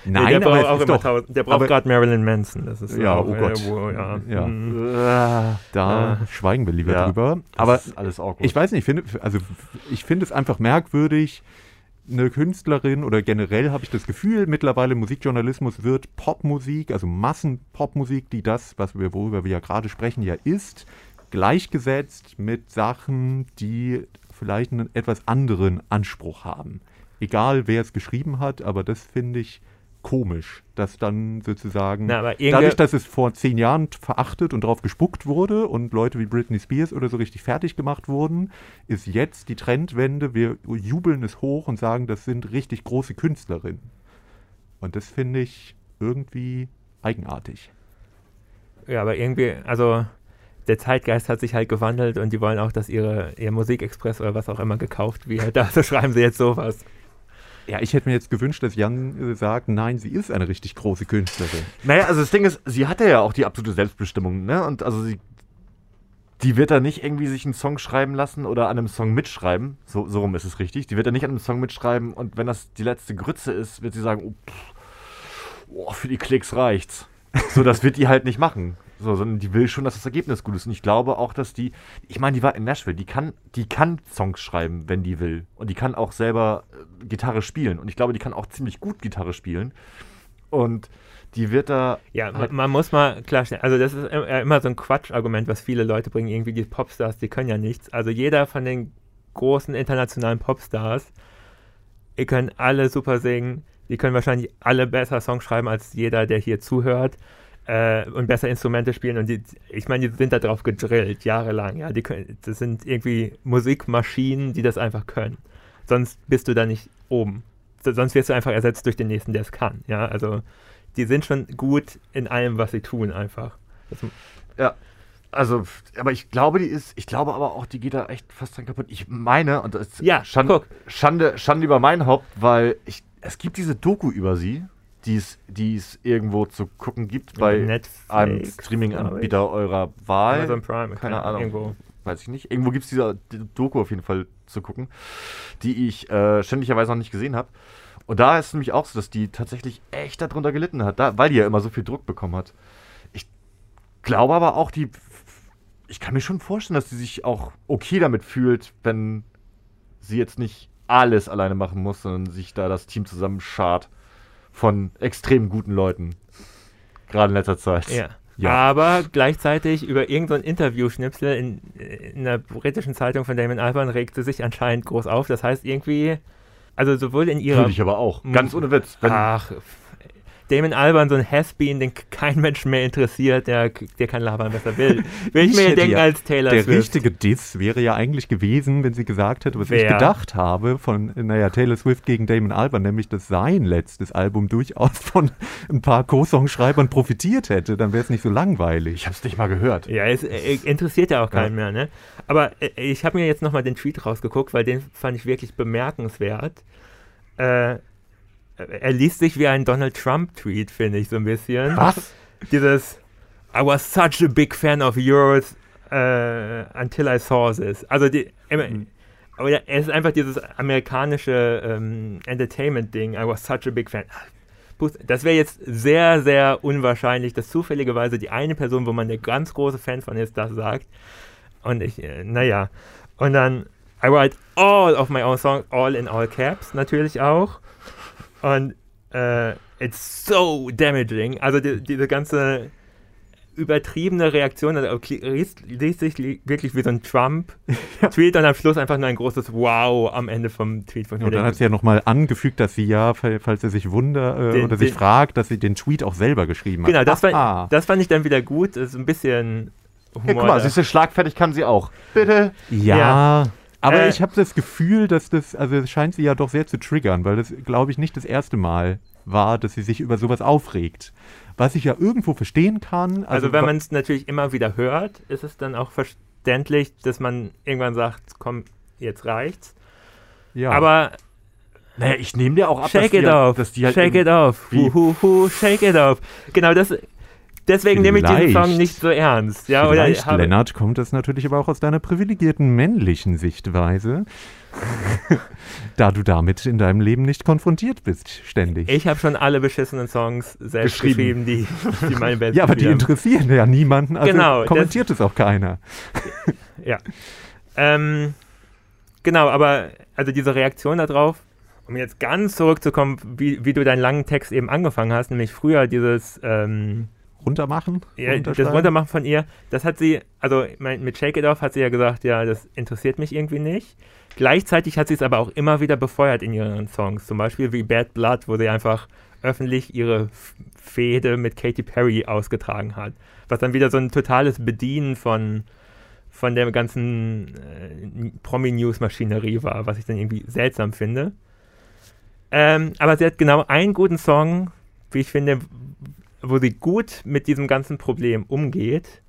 nein, der aber braucht auch ist immer tausend. Der braucht gerade Marilyn Manson. Das ist Ja, oh Gott. Wo, ja. Ja. Mhm. Äh, da Ja. schweigen wir lieber Ja. drüber. aber Aber alles auch gut. ich weiß nicht, ich finde, also ich finde es einfach merkwürdig, eine Künstlerin oder generell habe ich das Gefühl, mittlerweile Musikjournalismus wird Popmusik, also Massenpopmusik, die das, was wir, worüber wir ja gerade sprechen, ja ist, gleichgesetzt mit Sachen, die vielleicht einen etwas anderen Anspruch haben. Egal, wer es geschrieben hat, aber das finde ich komisch, dass dann sozusagen Na, dadurch, dass es vor zehn Jahren verachtet und drauf gespuckt wurde und Leute wie Britney Spears oder so richtig fertig gemacht wurden, ist jetzt die Trendwende, wir jubeln es hoch und sagen, das sind richtig große Künstlerinnen. Und das finde ich irgendwie eigenartig. Ja, aber irgendwie, also der Zeitgeist hat sich halt gewandelt und die wollen auch, dass ihre, ihr Musikexpress oder was auch immer gekauft wird. Also schreiben sie jetzt sowas. Ja, ich hätte mir jetzt gewünscht, dass Jan äh, sagt, nein, sie ist eine richtig große Künstlerin. Naja, also das Ding ist, sie hatte ja auch die absolute Selbstbestimmung, ne? Und also sie. Die wird da nicht irgendwie sich einen Song schreiben lassen oder an einem Song mitschreiben. So, so rum ist es richtig. Die wird da nicht an einem Song mitschreiben und wenn das die letzte Grütze ist, wird sie sagen, oh, pff, oh für die Klicks reicht's. So, das wird die halt nicht machen. So, sondern die will schon, dass das Ergebnis gut ist. Und ich glaube auch, dass die, ich meine, die war in Nashville, die kann, die kann Songs schreiben, wenn die will. Und die kann auch selber äh, Gitarre spielen. Und ich glaube, die kann auch ziemlich gut Gitarre spielen. Und die wird da Ja, halt man, muss mal klarstellen, also das ist im- immer so ein Quatschargument, was viele Leute bringen, irgendwie die Popstars, die können ja nichts. Also jeder von den großen internationalen Popstars, ihr könnt alle super singen, die können wahrscheinlich alle besser Songs schreiben als jeder, der hier zuhört äh, und besser Instrumente spielen und die, ich meine, die sind da drauf gedrillt, jahrelang, ja, die können, das sind irgendwie Musikmaschinen, die das einfach können. Sonst bist du da nicht oben. So- Sonst wirst du einfach ersetzt durch den nächsten, der es kann, ja, also die sind schon gut in allem, was sie tun, einfach. Das, Ja, also, aber ich glaube, die ist, ich glaube aber auch, die geht da echt fast dran kaputt. Ich meine, und das ist Ja, Schande. Schande, Schande über mein Haupt, weil ich, es gibt diese Doku über sie, die es, irgendwo zu gucken gibt bei Netflix, einem Streaming-Anbieter eurer Wahl. Amazon Prime, keine Ahnung. Irgendwo. Weiß ich nicht. Irgendwo gibt es diese Doku auf jeden Fall zu gucken, die ich äh, ständigerweise noch nicht gesehen habe. Und da ist es nämlich auch so, dass die tatsächlich echt darunter gelitten hat, da, weil die ja immer so viel Druck bekommen hat. Ich glaube aber auch, die. Ich kann mir schon vorstellen, dass sie sich auch okay damit fühlt, wenn sie jetzt nicht alles alleine machen muss, sondern sich da das Team zusammenschart von extrem guten Leuten. Gerade in letzter Zeit. Ja. Ja. Aber gleichzeitig über irgendein Interview-Schnipsel in, in einer britischen Zeitung von Damon Albarn regt sie sich anscheinend groß auf. Das heißt irgendwie, also sowohl in ihrer... Würde ich aber auch. Ganz ohne Witz. Wenn, Ach, Damon Albarn, so ein Has-Been, den kein Mensch mehr interessiert, der, der kann labern, was er will. Will ich, Ich mir denken ja- als Taylor Der Swift. richtige Diss wäre ja eigentlich gewesen, wenn sie gesagt hätte, was ich Wer? gedacht habe von, naja, Taylor Swift gegen Damon Albarn, nämlich, dass sein letztes Album durchaus von ein paar Co-Songschreibern profitiert hätte, dann wäre es nicht so langweilig. ich habe es nicht mal gehört. Ja, es äh, interessiert ja auch keinen mehr, ne? Aber äh, ich habe mir jetzt nochmal den Tweet rausgeguckt, weil den fand ich wirklich bemerkenswert. Äh, er liest sich wie ein Donald Trump-Tweet, finde ich so ein bisschen. Was? Dieses I was such a big fan of yours äh, until I saw this. Also die, immer, aber es ist einfach dieses amerikanische ähm, Entertainment-Ding. I was such a big fan. Das wäre jetzt sehr, sehr unwahrscheinlich, dass zufälligerweise die eine Person, wo man der ganz große Fan von ist, das sagt. Und ich, äh, naja. Und dann I write all of my own songs, all in all caps natürlich auch. Und äh, it's so damaging. Also die, diese ganze übertriebene Reaktion, also liest, liest sich wirklich wie so ein Trump-Tweet und am Schluss einfach nur ein großes Wow am Ende vom Tweet von Und dann hat sie ja nochmal angefügt, dass sie ja, falls er sich wundert äh, den, oder sich den, fragt, dass sie den Tweet auch selber geschrieben hat. Genau, das, war, das fand ich dann wieder gut. Das ist ein bisschen Humor. Ja, guck mal, siehst du, schlagfertig kann sie auch. Bitte. Ja. ja. Aber äh, ich habe das Gefühl, dass das, also es scheint sie ja doch sehr zu triggern, weil das, glaube ich, nicht das erste Mal war, dass sie sich über sowas aufregt. Was ich ja irgendwo verstehen kann. Also, also wenn man es natürlich immer wieder hört, ist es dann auch verständlich, dass man irgendwann sagt, komm, jetzt reicht's. Ja. Aber naja, ich nehme dir auch ab, shake dass, it off, dass die halt Shake it off. Hu, hu, hu, shake it off. Genau, das, deswegen nehme ich diesen Song nicht so ernst. Ja, Vielleicht, oder Lennart, kommt das natürlich aber auch aus deiner privilegierten männlichen Sichtweise. da du damit in deinem Leben nicht konfrontiert bist, ständig. Ich habe schon alle beschissenen Songs selbst geschrieben, geschrieben die, die meine Band Ja, aber die interessieren ja niemanden, also genau, kommentiert es auch keiner. ja. Ähm, genau, aber also diese Reaktion darauf, um jetzt ganz zurückzukommen, wie, wie du deinen langen Text eben angefangen hast, nämlich früher dieses ähm, Runtermachen? Ja, das Runtermachen von ihr, das hat sie, also mit Shake It Off hat sie ja gesagt, ja, das interessiert mich irgendwie nicht. Gleichzeitig hat sie es aber auch immer wieder befeuert in ihren Songs. Zum Beispiel wie Bad Blood, wo sie einfach öffentlich ihre Fehde mit Katy Perry ausgetragen hat. Was dann wieder so ein totales Bedienen von, von der ganzen äh, Promi-News-Maschinerie war, was ich dann irgendwie seltsam finde. Ähm, aber sie hat genau einen guten Song, wie ich finde, wo sie gut mit diesem ganzen Problem umgeht.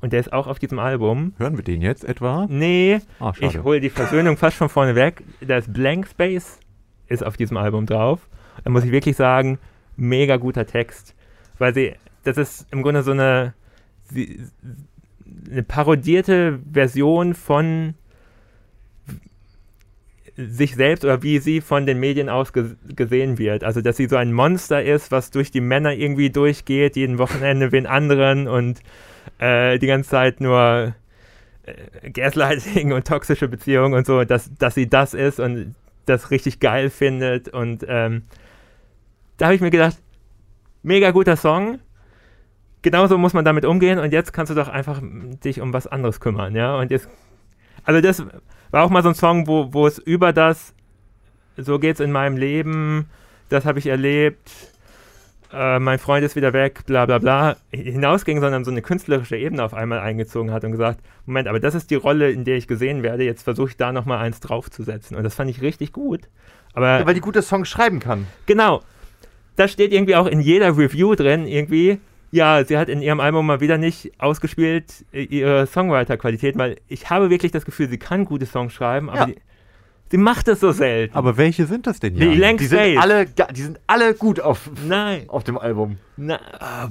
Und der ist auch auf diesem Album. Hören wir den jetzt etwa? Nee, Ach, ich hole die Versöhnung fast von vorne weg. Das Blank Space ist auf diesem Album drauf. Da muss ich wirklich sagen, mega guter Text. Weil sie, das ist im Grunde so eine, eine parodierte Version von sich selbst oder wie sie von den Medien aus gesehen wird. Also, dass sie so ein Monster ist, was durch die Männer irgendwie durchgeht, jeden Wochenende wen anderen und äh, die ganze Zeit nur äh, Gaslighting und toxische Beziehungen und so, dass, dass sie das ist und das richtig geil findet. Und ähm, da habe ich mir gedacht, mega guter Song. Genauso muss man damit umgehen und jetzt kannst du doch einfach dich um was anderes kümmern, ja. Und jetzt, also das war auch mal so ein Song, wo, wo es über das, so geht's in meinem Leben, das habe ich erlebt, äh, mein Freund ist wieder weg, bla bla bla, hinausging, sondern so eine künstlerische Ebene auf einmal eingezogen hat und gesagt, Moment, aber das ist die Rolle, in der ich gesehen werde, jetzt versuche ich da nochmal eins draufzusetzen. Und das fand ich richtig gut. Aber, ja, weil die gute Songs schreiben kann. Genau. Das steht irgendwie auch in jeder Review drin, irgendwie. Ja, sie hat in ihrem Album mal wieder nicht ausgespielt äh, ihre Songwriter-Qualität, weil ich habe wirklich das Gefühl, sie kann gute Songs schreiben, aber ja. die, Sie macht es so selten. Aber welche sind das denn ja? Die, die, sind alle, die sind alle gut auf, Nein. auf dem Album. Na, ah,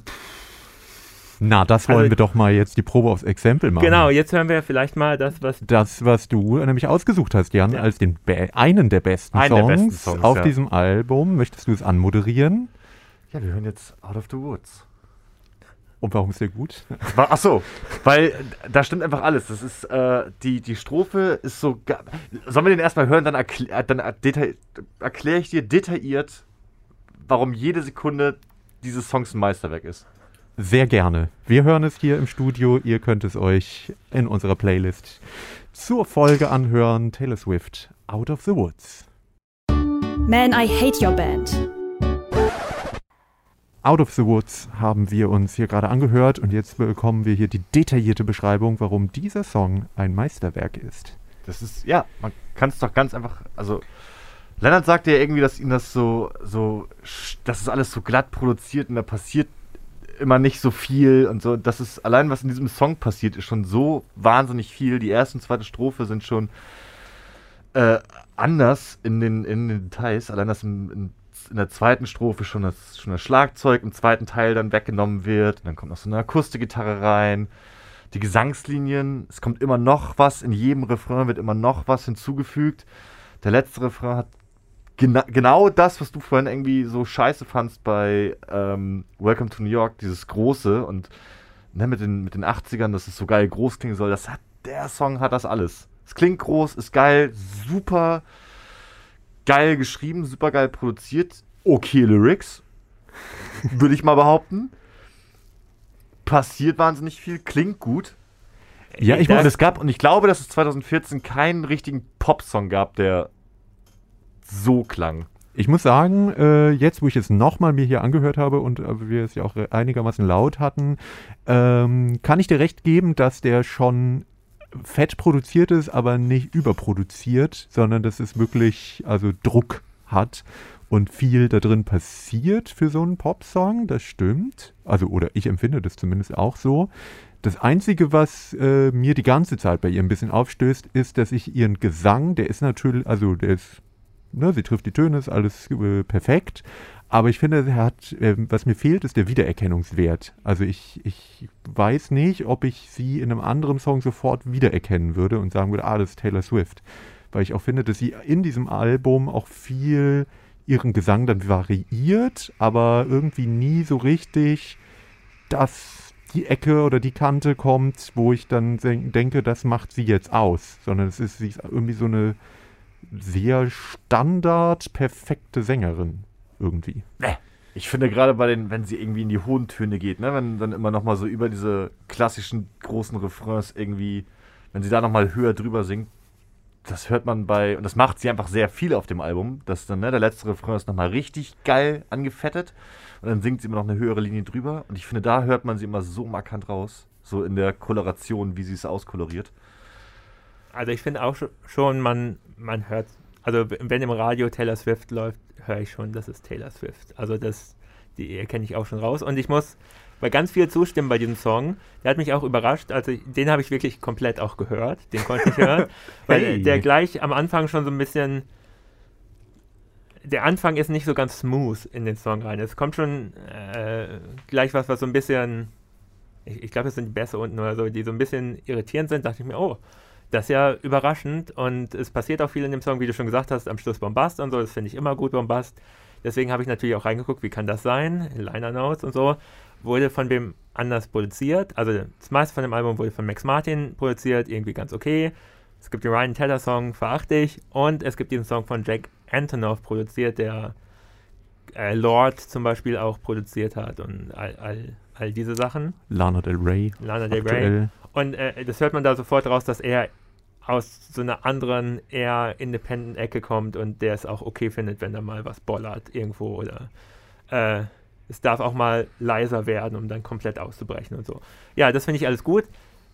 Na das wollen also, wir doch mal jetzt die Probe aufs Exempel machen. Genau, jetzt hören wir vielleicht mal das, was. Das, was du nämlich ausgesucht hast, Jan, ja. als den einen der besten Songs, der besten Songs auf ja. diesem Album. Möchtest du es anmoderieren? Ja, wir hören jetzt Out of the Woods. Und warum ist der gut? Ach so, weil da stimmt einfach alles. Das ist, äh, die, die Strophe ist so. Sollen wir den erstmal hören, dann, erklä dann erkläre ich dir detailliert, warum jede Sekunde dieses Songs ein Meisterwerk ist. Sehr gerne. Wir hören es hier im Studio. Ihr könnt es euch in unserer Playlist zur Folge anhören. Taylor Swift, Out of the Woods. Man, I hate your band. Out of the Woods haben wir uns hier gerade angehört und jetzt bekommen wir hier die detaillierte Beschreibung, warum dieser Song ein Meisterwerk ist. Das ist, ja, man kann es doch ganz einfach, also Lennart sagte ja irgendwie, dass ihm das so, so, das ist alles so glatt produziert und da passiert immer nicht so viel und so. Das ist allein, was in diesem Song passiert, ist schon so wahnsinnig viel. Die erste und zweite Strophe sind schon äh, anders in den, in den Details. Allein das im, in in der zweiten Strophe schon das, schon das Schlagzeug, im zweiten Teil dann weggenommen wird. Und dann kommt noch so eine Akustikgitarre rein. Die Gesangslinien, es kommt immer noch was, in jedem Refrain wird immer noch was hinzugefügt. Der letzte Refrain hat gena genau das, was du vorhin irgendwie so scheiße fandst bei ähm, Welcome to New York, dieses große und ne, mit, den, mit den 80ern, dass es so geil groß klingen soll. Das hat, der Song hat das alles. Es klingt groß, ist geil, super geil geschrieben, super geil produziert, okay Lyrics, würde ich mal behaupten. Passiert wahnsinnig viel, klingt gut. Ja, ich muss, es gab, und ich glaube, dass es 2014 keinen richtigen Popsong gab, der so klang. ich muss sagen, äh, jetzt, wo ich es nochmal mir hier angehört habe und äh, wir es ja auch einigermaßen laut hatten, ähm, kann ich dir recht geben, dass der schon fett produziert ist, aber nicht überproduziert, sondern dass es wirklich also Druck hat und viel da drin passiert für so einen Popsong, das stimmt. Also, oder ich empfinde das zumindest auch so. Das Einzige, was äh, mir die ganze Zeit bei ihr ein bisschen aufstößt, ist, dass ich ihren Gesang, der ist natürlich, also der ist, ne, sie trifft die Töne, ist alles äh, perfekt. Aber ich finde, er hat, äh, was mir fehlt, ist der Wiedererkennungswert. Also ich, ich weiß nicht, ob ich sie in einem anderen Song sofort wiedererkennen würde und sagen würde, ah, das ist Taylor Swift. Weil ich auch finde, dass sie in diesem Album auch viel ihren Gesang dann variiert, aber irgendwie nie so richtig das die Ecke oder die Kante kommt, wo ich dann denk, denke, das macht sie jetzt aus, sondern es ist, sie ist irgendwie so eine sehr standard perfekte Sängerin irgendwie. Ich finde gerade bei den, wenn sie irgendwie in die hohen Töne geht, ne, wenn dann immer noch mal so über diese klassischen großen Refrains irgendwie, wenn sie da noch mal höher drüber singt, das hört man bei, und das macht sie einfach sehr viel auf dem Album, dass dann, ne, der letzte Refrain ist noch mal richtig geil angefettet und dann singt sie immer noch eine höhere Linie drüber und ich finde, da hört man sie immer so markant raus, so in der Koloration, wie sie es auskoloriert. Also ich finde auch scho- schon, man, man hört, also wenn im Radio Taylor Swift läuft, höre ich schon, das ist Taylor Swift. Also das, die erkenne ich auch schon raus. Und ich muss bei ganz viel zustimmen bei diesem Song. Der hat mich auch überrascht. Also den habe ich wirklich komplett auch gehört. Den konnte ich hören. weil Hey. der gleich am Anfang schon so ein bisschen. Der Anfang ist nicht so ganz smooth in den Song rein. Es kommt schon äh, gleich was, was so ein bisschen. Ich, ich glaube, es sind die Bässe unten oder so, die so ein bisschen irritierend sind. Dachte ich mir, oh, das ist ja überraschend und es passiert auch viel in dem Song, wie du schon gesagt hast, am Schluss Bombast und so, das finde ich immer gut, Bombast. Deswegen habe ich natürlich auch reingeguckt, wie kann das sein, Liner Notes und so. Wurde von wem anders produziert, also das meiste von dem Album wurde von Max Martin produziert, irgendwie ganz okay. Es gibt den Ryan Teller Song, verachte ich, und es gibt diesen Song von Jack Antonoff produziert, der äh, Lord zum Beispiel auch produziert hat und all, all, all diese Sachen. Lana Del Rey. Lana Del Rey. Und äh, das hört man da sofort raus, dass er aus so einer anderen, eher Independent-Ecke kommt und der es auch okay findet, wenn da mal was bollert irgendwo oder äh, es darf auch mal leiser werden, um dann komplett auszubrechen und so. Ja, das finde ich alles gut.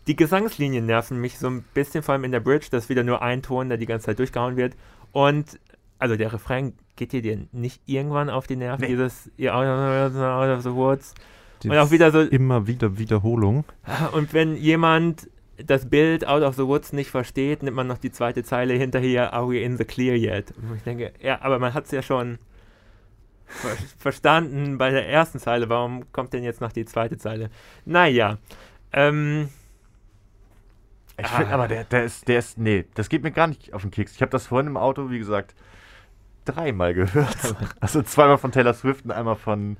Die Gesangslinien nerven mich so ein bisschen, vor allem in der Bridge, dass wieder nur ein Ton, der die ganze Zeit durchgehauen wird. Und also der Refrain geht dir nicht irgendwann auf die Nerven, Nee. dieses You're out of the woods. Und auch wieder so, Immer wieder Wiederholung. und wenn jemand das Bild Out of the Woods nicht versteht, nimmt man noch die zweite Zeile hinterher, Are we in the clear yet? Und ich denke, ja, aber man hat es ja schon ver verstanden bei der ersten Zeile. Warum kommt denn jetzt noch die zweite Zeile? Naja, ähm, Ich finde Ah. aber, der, der ist, der ist, nee, das geht mir gar nicht auf den Keks. Ich habe das vorhin im Auto, wie gesagt, dreimal gehört. Also zweimal von Taylor Swift und einmal von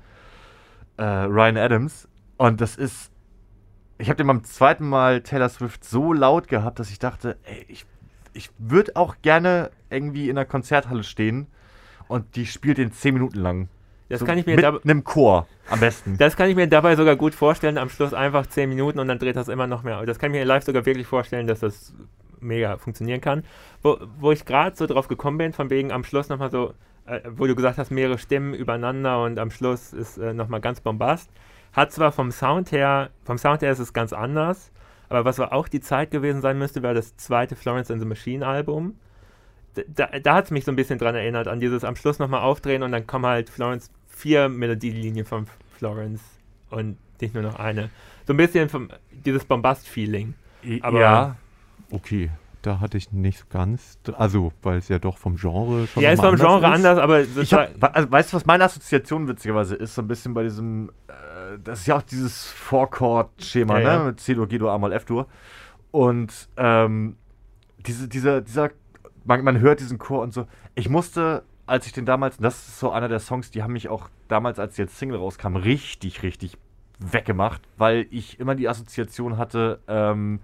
äh, Ryan Adams. Und das ist, ich habe den beim zweiten Mal Taylor Swift so laut gehabt, dass ich dachte, ey, ich, ich würde auch gerne irgendwie in einer Konzerthalle stehen und die spielt den zehn Minuten lang. das, So kann ich mir mit einem Chor am besten. das kann ich mir dabei sogar gut vorstellen. Am Schluss einfach 10 Minuten und dann dreht das immer noch mehr. Das kann ich mir live sogar wirklich vorstellen, dass das mega funktionieren kann. Wo, wo ich gerade so drauf gekommen bin, von wegen am Schluss nochmal so, äh, wo du gesagt hast, mehrere Stimmen übereinander und am Schluss ist äh, nochmal ganz bombast. Hat zwar vom Sound her, vom Sound her ist es ganz anders, aber was auch die Zeit gewesen sein müsste, war das zweite Florence and the Machine Album. Da, da hat es mich so ein bisschen dran erinnert, an dieses am Schluss nochmal aufdrehen und dann kommen halt Florence, vier Melodielinien von Florence und nicht nur noch eine. So ein bisschen vom, dieses Bombast-Feeling. aber- ja, Okay, da hatte ich nicht ganz. Also, weil es ja doch vom Genre schon Ja, ist mal vom Genre ist. anders, aber Ich hab, also, weißt du, was meine Assoziation witzigerweise ist? So ein bisschen bei diesem, äh, das ist ja auch dieses Four-Chord-Schema, Ja, ja. ne? Mit C-Dur, G-Dur, A-Moll, F-Dur. Und ähm, diese, dieser, dieser, man, man hört diesen Chor und so. Ich musste, als ich den damals, das ist so einer der Songs, die haben mich auch damals, als die jetzt Single rauskam, richtig, richtig weggemacht, weil ich immer die Assoziation hatte, ähm,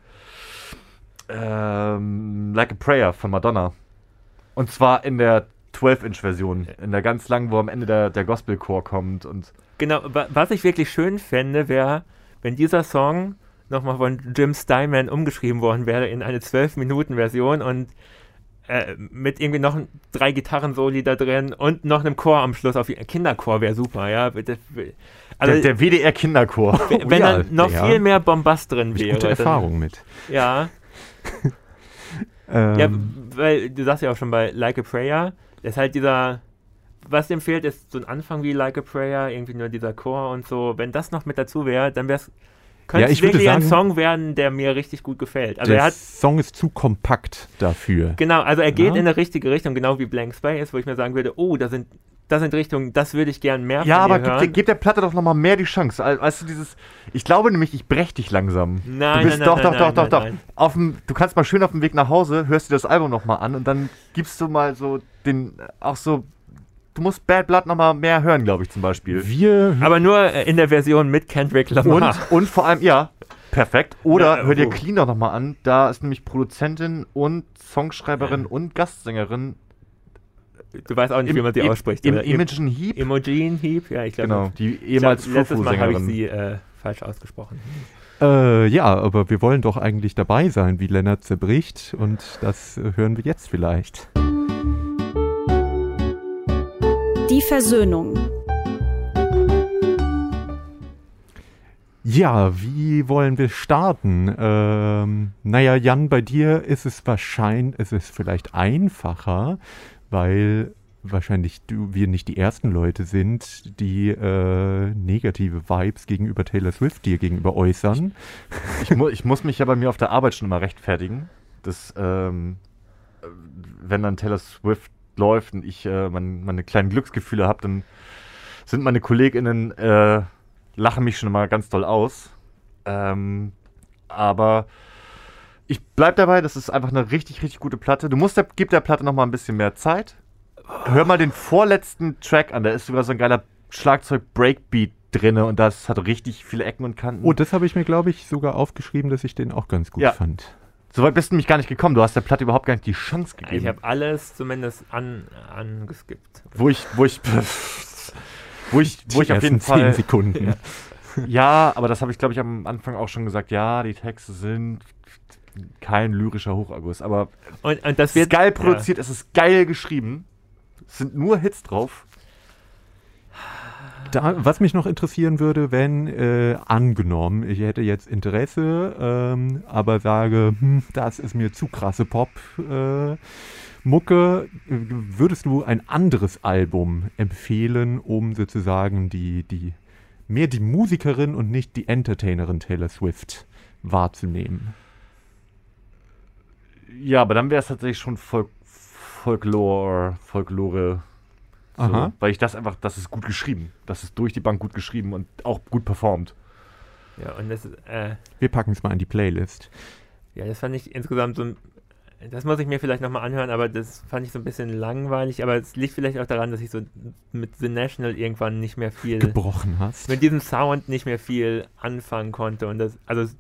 Ähm, like a Prayer von Madonna. Und zwar in der 12-Inch-Version. In der ganz langen, wo am Ende der, der Gospelchor kommt. Und Genau, wa- was ich wirklich schön fände, wäre, wenn dieser Song nochmal von Jim Steinman umgeschrieben worden wäre in eine 12-Minuten-Version und äh, mit irgendwie noch drei Gitarrensoli da drin und noch einem Chor am Schluss. Auf Kinderchor wäre super, ja. Also, der, der WDR-Kinderchor. w- wenn ja, dann noch ja. viel mehr Bombast drin Hab ich wäre. gute dann- Erfahrung mit. Ja, Ähm, ja, weil du sagst ja auch schon bei Like a Prayer, ist halt dieser, was dem fehlt, ist so ein Anfang wie Like a Prayer, irgendwie nur dieser Chor und so. Wenn das noch mit dazu wäre, dann wäre es, könnte Ja, ich wirklich ein sagen- Song werden, der mir richtig gut gefällt. Also der er hat, Song ist zu kompakt dafür. genau, also er geht Ja. in eine richtige Richtung, genau wie Blank Space, wo ich mir sagen würde, oh, da sind, das sind Richtungen, das würde ich gern mehr Ja, von aber gib, gib der Platte doch nochmal mehr die Chance. Weißt du, dieses. Ich glaube nämlich, ich brech dich langsam. Nein, du bist nein, doch, nein, doch, nein, doch, nein, doch, nein, doch. dem, du kannst mal schön auf dem Weg nach Hause, hörst dir das Album nochmal an und dann gibst du mal so den. Auch so. Du musst Bad Blood nochmal mehr hören, glaube ich, zum Beispiel. Wir aber nur äh, in der Version mit Kendrick Lamar. Und, und vor allem, ja, perfekt. Oder Ja, hör dir. Clean doch nochmal an. Da ist nämlich Produzentin und Songschreiberin und Gastsängerin du weißt auch nicht, wie man sie im, ausspricht. Im oder? Imogen Heap. Imogen Heap, ja, ich glaube. Genau, die ehemals glaub, letztes Mal habe ich sie äh, falsch ausgesprochen. Äh, ja, aber wir wollen doch eigentlich dabei sein, wie Lennart zerbricht. Und das äh, hören wir jetzt vielleicht. Die Versöhnung. Ja, wie wollen wir starten? Ähm, naja, Jan, bei dir ist es wahrscheinlich, ist es vielleicht einfacher, weil wahrscheinlich du, wir nicht die ersten Leute sind, die äh, negative Vibes gegenüber Taylor Swift dir gegenüber äußern. Ich, mu ich muss mich ja bei mir auf der Arbeit schon immer rechtfertigen. dass ähm, äh, wenn dann Taylor Swift läuft und ich äh, mein, meine kleinen Glücksgefühle habe, dann sind meine KollegInnen, äh, lachen mich schon immer ganz doll aus. Ähm, aber ich bleib dabei, das ist einfach eine richtig, richtig gute Platte. Du musst der, gib der Platte noch mal ein bisschen mehr Zeit. Hör mal den vorletzten Track an, da ist sogar so ein geiler Schlagzeug-Breakbeat drinne und das hat richtig viele Ecken und Kanten. Oh, das habe ich mir, glaube ich, sogar aufgeschrieben, dass ich den auch ganz gut Ja. fand. Soweit bist du nämlich gar nicht gekommen. Du hast der Platte überhaupt gar nicht die Chance gegeben. Ich habe alles zumindest an, angeskippt. wo ich, wo ich, wo ich, wo ich Die auf jeden Fall. zehn Sekunden. Ja, aber das habe ich, glaube ich, am Anfang auch schon gesagt. Ja, die Texte sind kein lyrischer Hochaguss, aber Und, und das es wird ist geil produziert, es ist geil geschrieben. Es sind nur Hits drauf. Da, was mich noch interessieren würde, wenn äh, angenommen, ich hätte jetzt Interesse, ähm, aber sage, hm, das ist mir zu krasse Pop-Mucke, äh, Mucke, äh, würdest du ein anderes Album empfehlen, um sozusagen die, die mehr die Musikerin und nicht die Entertainerin Taylor Swift wahrzunehmen? Ja, aber dann wäre es tatsächlich schon Folk Folklore, Folklore. So, Aha. Weil ich das einfach, das ist gut geschrieben. Das ist durch die Bank gut geschrieben und auch gut performt. Ja, und das, äh, Wir packen es mal in die Playlist. ja, das fand ich insgesamt so ein. Das muss ich mir vielleicht nochmal anhören, aber das fand ich so ein bisschen langweilig. Aber es liegt vielleicht auch daran, dass ich so mit The National irgendwann nicht mehr viel. Gebrochen hast. mit diesem Sound nicht mehr viel anfangen konnte. Und das, also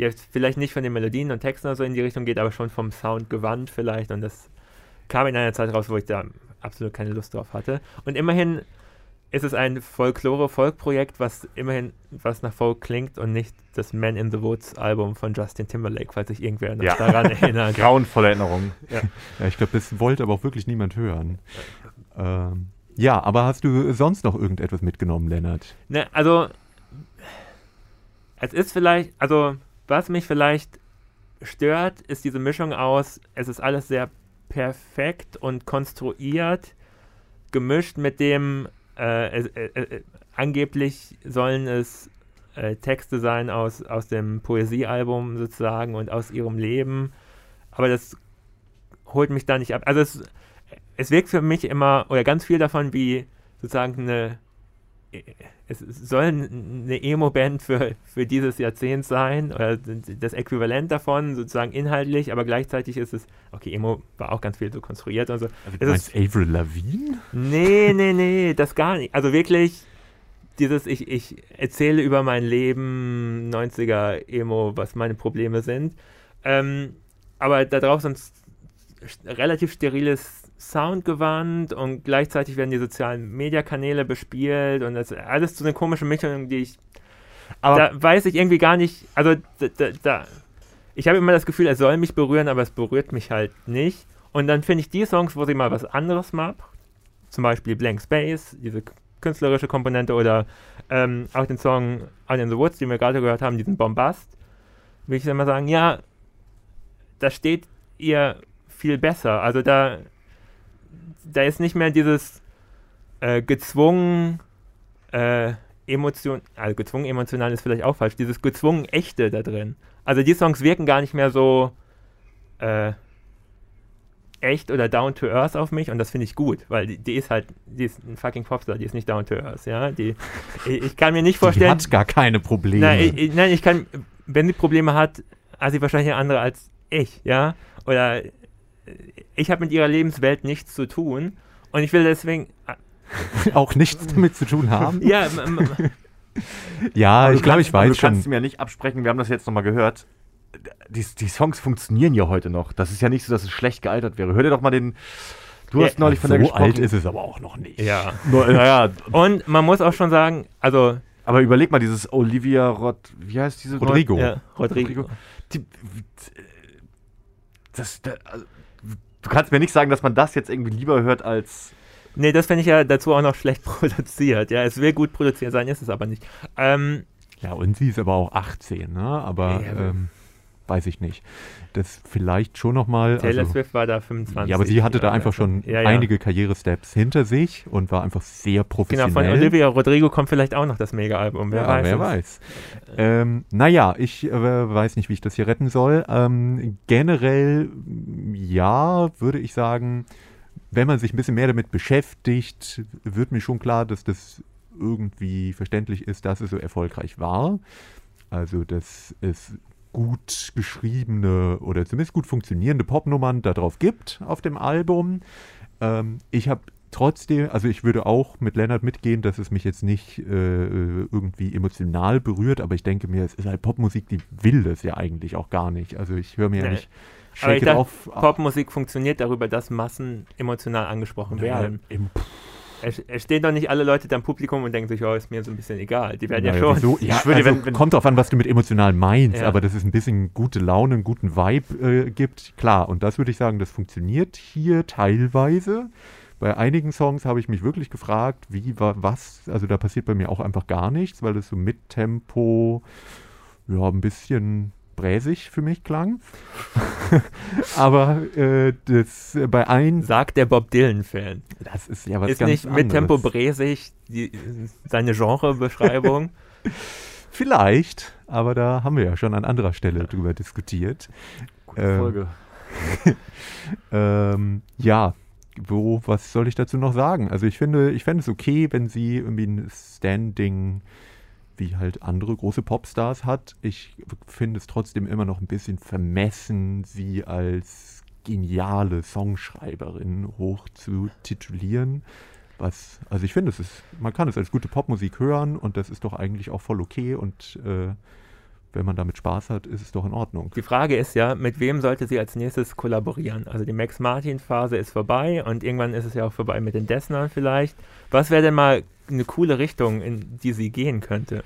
jetzt vielleicht nicht von den Melodien und Texten oder so in die Richtung geht, aber schon vom Sound gewandt vielleicht. Und das kam in einer Zeit raus, wo ich da absolut keine Lust drauf hatte. Und immerhin ist es ein Folklore-Folk-Projekt, was immerhin was nach Folk klingt und nicht das Man in the Woods Album von Justin Timberlake, falls sich irgendwer noch Ja. daran erinnert. Grauenvolle Erinnerung. Ja, ich glaube, das wollte aber auch wirklich niemand hören. Ähm, ja, aber hast du sonst noch irgendetwas mitgenommen, Lennart? Ne, also, es ist vielleicht, also, was mich vielleicht stört, ist diese Mischung aus, es ist alles sehr perfekt und konstruiert, gemischt mit dem, äh, äh, äh, angeblich sollen es äh, Texte sein aus, aus dem Poesiealbum sozusagen und aus ihrem Leben, aber das holt mich da nicht ab. Also, es, es wirkt für mich immer, oder ganz viel davon wie sozusagen eine es soll eine Emo-Band für, für dieses Jahrzehnt sein, oder das Äquivalent davon, sozusagen inhaltlich, aber gleichzeitig ist es, okay, Emo war auch ganz viel so konstruiert und so. Du meinst ist, Avril Lavigne? nee, nee, nee, das gar nicht. Also wirklich, dieses, ich, ich erzähle über mein Leben, 90er Emo, was meine Probleme sind. Ähm, aber da drauf so ein s- relativ steriles Soundgewand und gleichzeitig werden die sozialen Mediakanäle bespielt und das ist alles so eine komische Mischung, die ich Aber da weiß ich irgendwie gar nicht, also da, da, da ich habe immer das Gefühl, es soll mich berühren, aber es berührt mich halt nicht. Und dann finde ich die Songs, wo sie mal was anderes macht, zum Beispiel Blank Space, diese künstlerische Komponente oder ähm, auch den Song Out in the Woods, den wir gerade gehört haben, diesen Bombast, will ich immer sagen, ja, da steht ihr viel besser. Also da, da ist nicht mehr dieses äh, gezwungen, äh, emotion, also gezwungen emotional ist vielleicht auch falsch, dieses gezwungen echte da drin. Also die Songs wirken gar nicht mehr so äh, echt oder down to earth auf mich und das finde ich gut, weil die, die ist halt, die ist ein fucking Popstar, die ist nicht down to earth, ja. Die, ich, ich kann mir nicht Die vorstellen. hat gar keine Probleme. Nein ich, ich, nein, ich kann, wenn sie Probleme hat, hat sie wahrscheinlich eine andere als ich, ja. Oder äh, ich habe mit ihrer Lebenswelt nichts zu tun und ich will deswegen, auch nichts damit zu tun haben. ja, Ja, Aber ich glaube, ich weiß Du kannst schon. mir nicht absprechen, wir haben das jetzt nochmal gehört. Die, die Songs funktionieren ja heute noch. Das ist ja nicht so, dass es schlecht gealtert wäre. Hör dir doch mal den. Du Ja, hast neulich von so der gesprochen. alt ist es aber auch noch nicht. ja. Naja, Und man muss auch schon sagen, also aber überleg mal, dieses Olivia Rod. Wie heißt diese Rodrigo. ja, Rodrigo. Rodrigo. Die, das, da, also, du kannst mir nicht sagen, dass man das jetzt irgendwie lieber hört als. Nee, das finde ich ja dazu auch noch schlecht produziert. Ja, es will gut produziert sein, ist es aber nicht. Ähm, Ja, und sie ist aber auch 18, ne? Aber Ja, ähm, weiß ich nicht. Das vielleicht schon nochmal. Taylor Also, Swift war da 25. ja, aber sie hatte da einfach schon Ja, einige Karrieresteps hinter sich und war einfach sehr Genau, professionell. von Olivia Rodrigo kommt vielleicht auch noch das Mega-Album. Wer ja, weiß. wer es. weiß. Ähm, naja, ich äh, weiß nicht, wie ich das hier retten soll. Ähm, generell, ja, würde ich sagen, wenn man sich ein bisschen mehr damit beschäftigt, wird mir schon klar, dass das irgendwie verständlich ist, dass es so erfolgreich war. Also, dass es gut geschriebene oder zumindest gut funktionierende Popnummern darauf gibt auf dem Album. Ähm, ich habe trotzdem, also ich würde auch mit Lennart mitgehen, dass es mich jetzt nicht äh, irgendwie emotional berührt, aber ich denke mir, es ist halt Popmusik, die will das ja eigentlich auch gar nicht. Also ich höre mir ja Nee. nicht Aber Shake ich It dachte, Off. Popmusik funktioniert darüber, dass Massen emotional angesprochen Naja, werden. im- Es, es stehen doch nicht alle Leute da im Publikum und denken sich, oh, ist mir so ein bisschen egal. Die werden ja, Naja, schon. wieso? Ja, Ich würde, also wenn- wenn- kommt drauf an, was du mit emotional meinst, Ja. aber dass es ein bisschen gute Laune, einen guten Vibe äh, gibt, klar. Und das würde ich sagen, das funktioniert hier teilweise. Bei einigen Songs habe ich mich wirklich gefragt, wie, wa, was, also da passiert bei mir auch einfach gar nichts, weil es so mit Tempo, ja, ein bisschen bräsig für mich klang. aber äh, das äh, bei ein, Sagt der Bob Dylan-Fan. das ist ja was Ist ganz nicht mit Tempo anderes. bräsig die, seine Genrebeschreibung? Vielleicht, aber da haben wir ja schon an anderer Stelle drüber diskutiert. Gute Ähm, Folge. Ähm, ja, wo, was soll ich dazu noch sagen? Also ich finde, ich fände es okay, wenn sie irgendwie ein Standing wie halt andere große Popstars hat. Ich finde es trotzdem immer noch ein bisschen vermessen, sie als geniale Songschreiberin hoch zu titulieren. Was, also ich finde, es ist, man kann es als gute Popmusik hören und das ist doch eigentlich auch voll okay und äh, wenn man damit Spaß hat, ist es doch in Ordnung. Die Frage ist ja, mit wem sollte sie als nächstes kollaborieren? Also die Max Martin-Phase ist vorbei und irgendwann ist es ja auch vorbei mit den Desnern vielleicht. Was wäre denn mal eine coole Richtung, in die sie gehen könnte?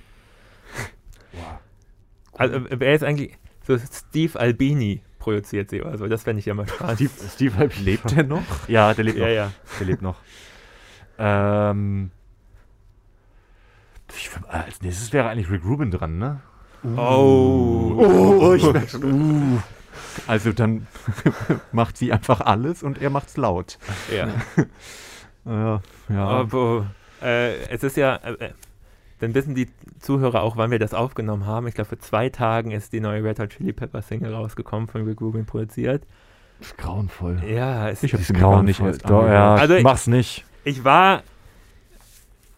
Also äh, wer ist eigentlich so Steve Albini produziert sie oder so? Das fände ich ja mal spannend. Steve, Steve Halp Lebt er noch? Ja, der lebt ja, noch. ja. Der lebt noch. Ähm, ich, als nächstes wäre eigentlich Rick Rubin dran, ne? Oh. Oh, ich merke schon. Uh. Also dann macht sie einfach alles und er macht's laut. Ja. Ja, ja. Aber äh, es ist ja, äh, äh, dann wissen die Zuhörer auch, wann wir das aufgenommen haben. Ich glaube, vor zwei Tagen ist die neue Red Hot Chili Pepper Single rausgekommen, von Rick Rubin produziert. Das ist grauenvoll. Ja, es ich ist, mir gar nicht erst ja, Also ich- mach's nicht. ich war,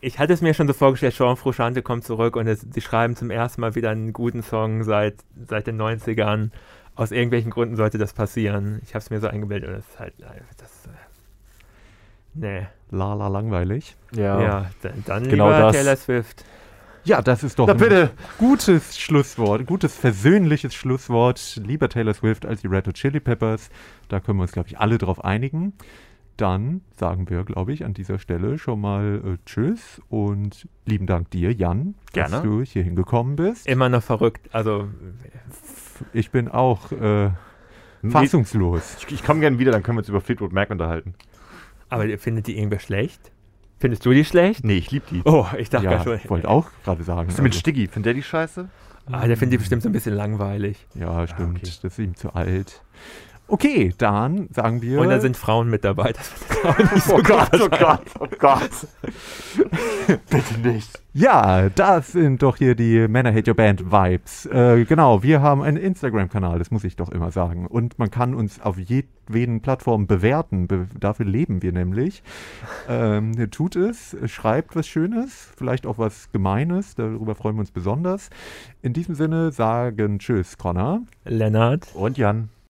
ich hatte es mir schon so vorgestellt, Sean Frusciante kommt zurück und es, sie schreiben zum ersten Mal wieder einen guten Song seit, seit den 90ern. Aus irgendwelchen Gründen sollte das passieren. Ich habe es mir so eingebildet und das ist halt, äh, das, äh, nee. Lala langweilig. Ja. Ja, dann, dann Genau lieber das. Taylor Swift. Ja, das ist doch Na ein bitte. gutes Schlusswort, gutes versöhnliches Schlusswort. Lieber Taylor Swift als die Red Hot Chili Peppers. Da können wir uns, glaube ich, alle drauf einigen. Dann sagen wir, glaube ich, an dieser Stelle schon mal äh, Tschüss und lieben Dank dir, Jan, dass Gerne. du hier hingekommen bist. Immer noch verrückt. Also, Ich bin auch äh, fassungslos. Ich, ich komme gerne wieder, dann können wir uns über Fleetwood Mac unterhalten. aber findet die irgendwer schlecht? Findest du die schlecht? Nee, ich liebe die. Oh, ich dachte Ja, schon. ich wollte auch gerade sagen. Was ist denn mit also- Stiggy? Findet der die scheiße? Ah, der findet die bestimmt so ein bisschen langweilig. Ja, stimmt. okay. Das ist ihm zu alt. Okay, dann sagen wir. Und da sind Frauen mit dabei. So Oh Gott, oh Gott, oh Gott. Bitte nicht. Ja, das sind doch hier die Männer Hate Your Band Vibes. Äh, genau, wir haben einen Instagram-Kanal, das muss ich doch immer sagen. Und man kann uns auf jedweden Plattformen bewerten. Be dafür leben wir nämlich. Ähm, tut es, schreibt was Schönes, vielleicht auch was Gemeines, darüber freuen wir uns besonders. In diesem Sinne sagen Tschüss, Connor. Lennart. Und Jan.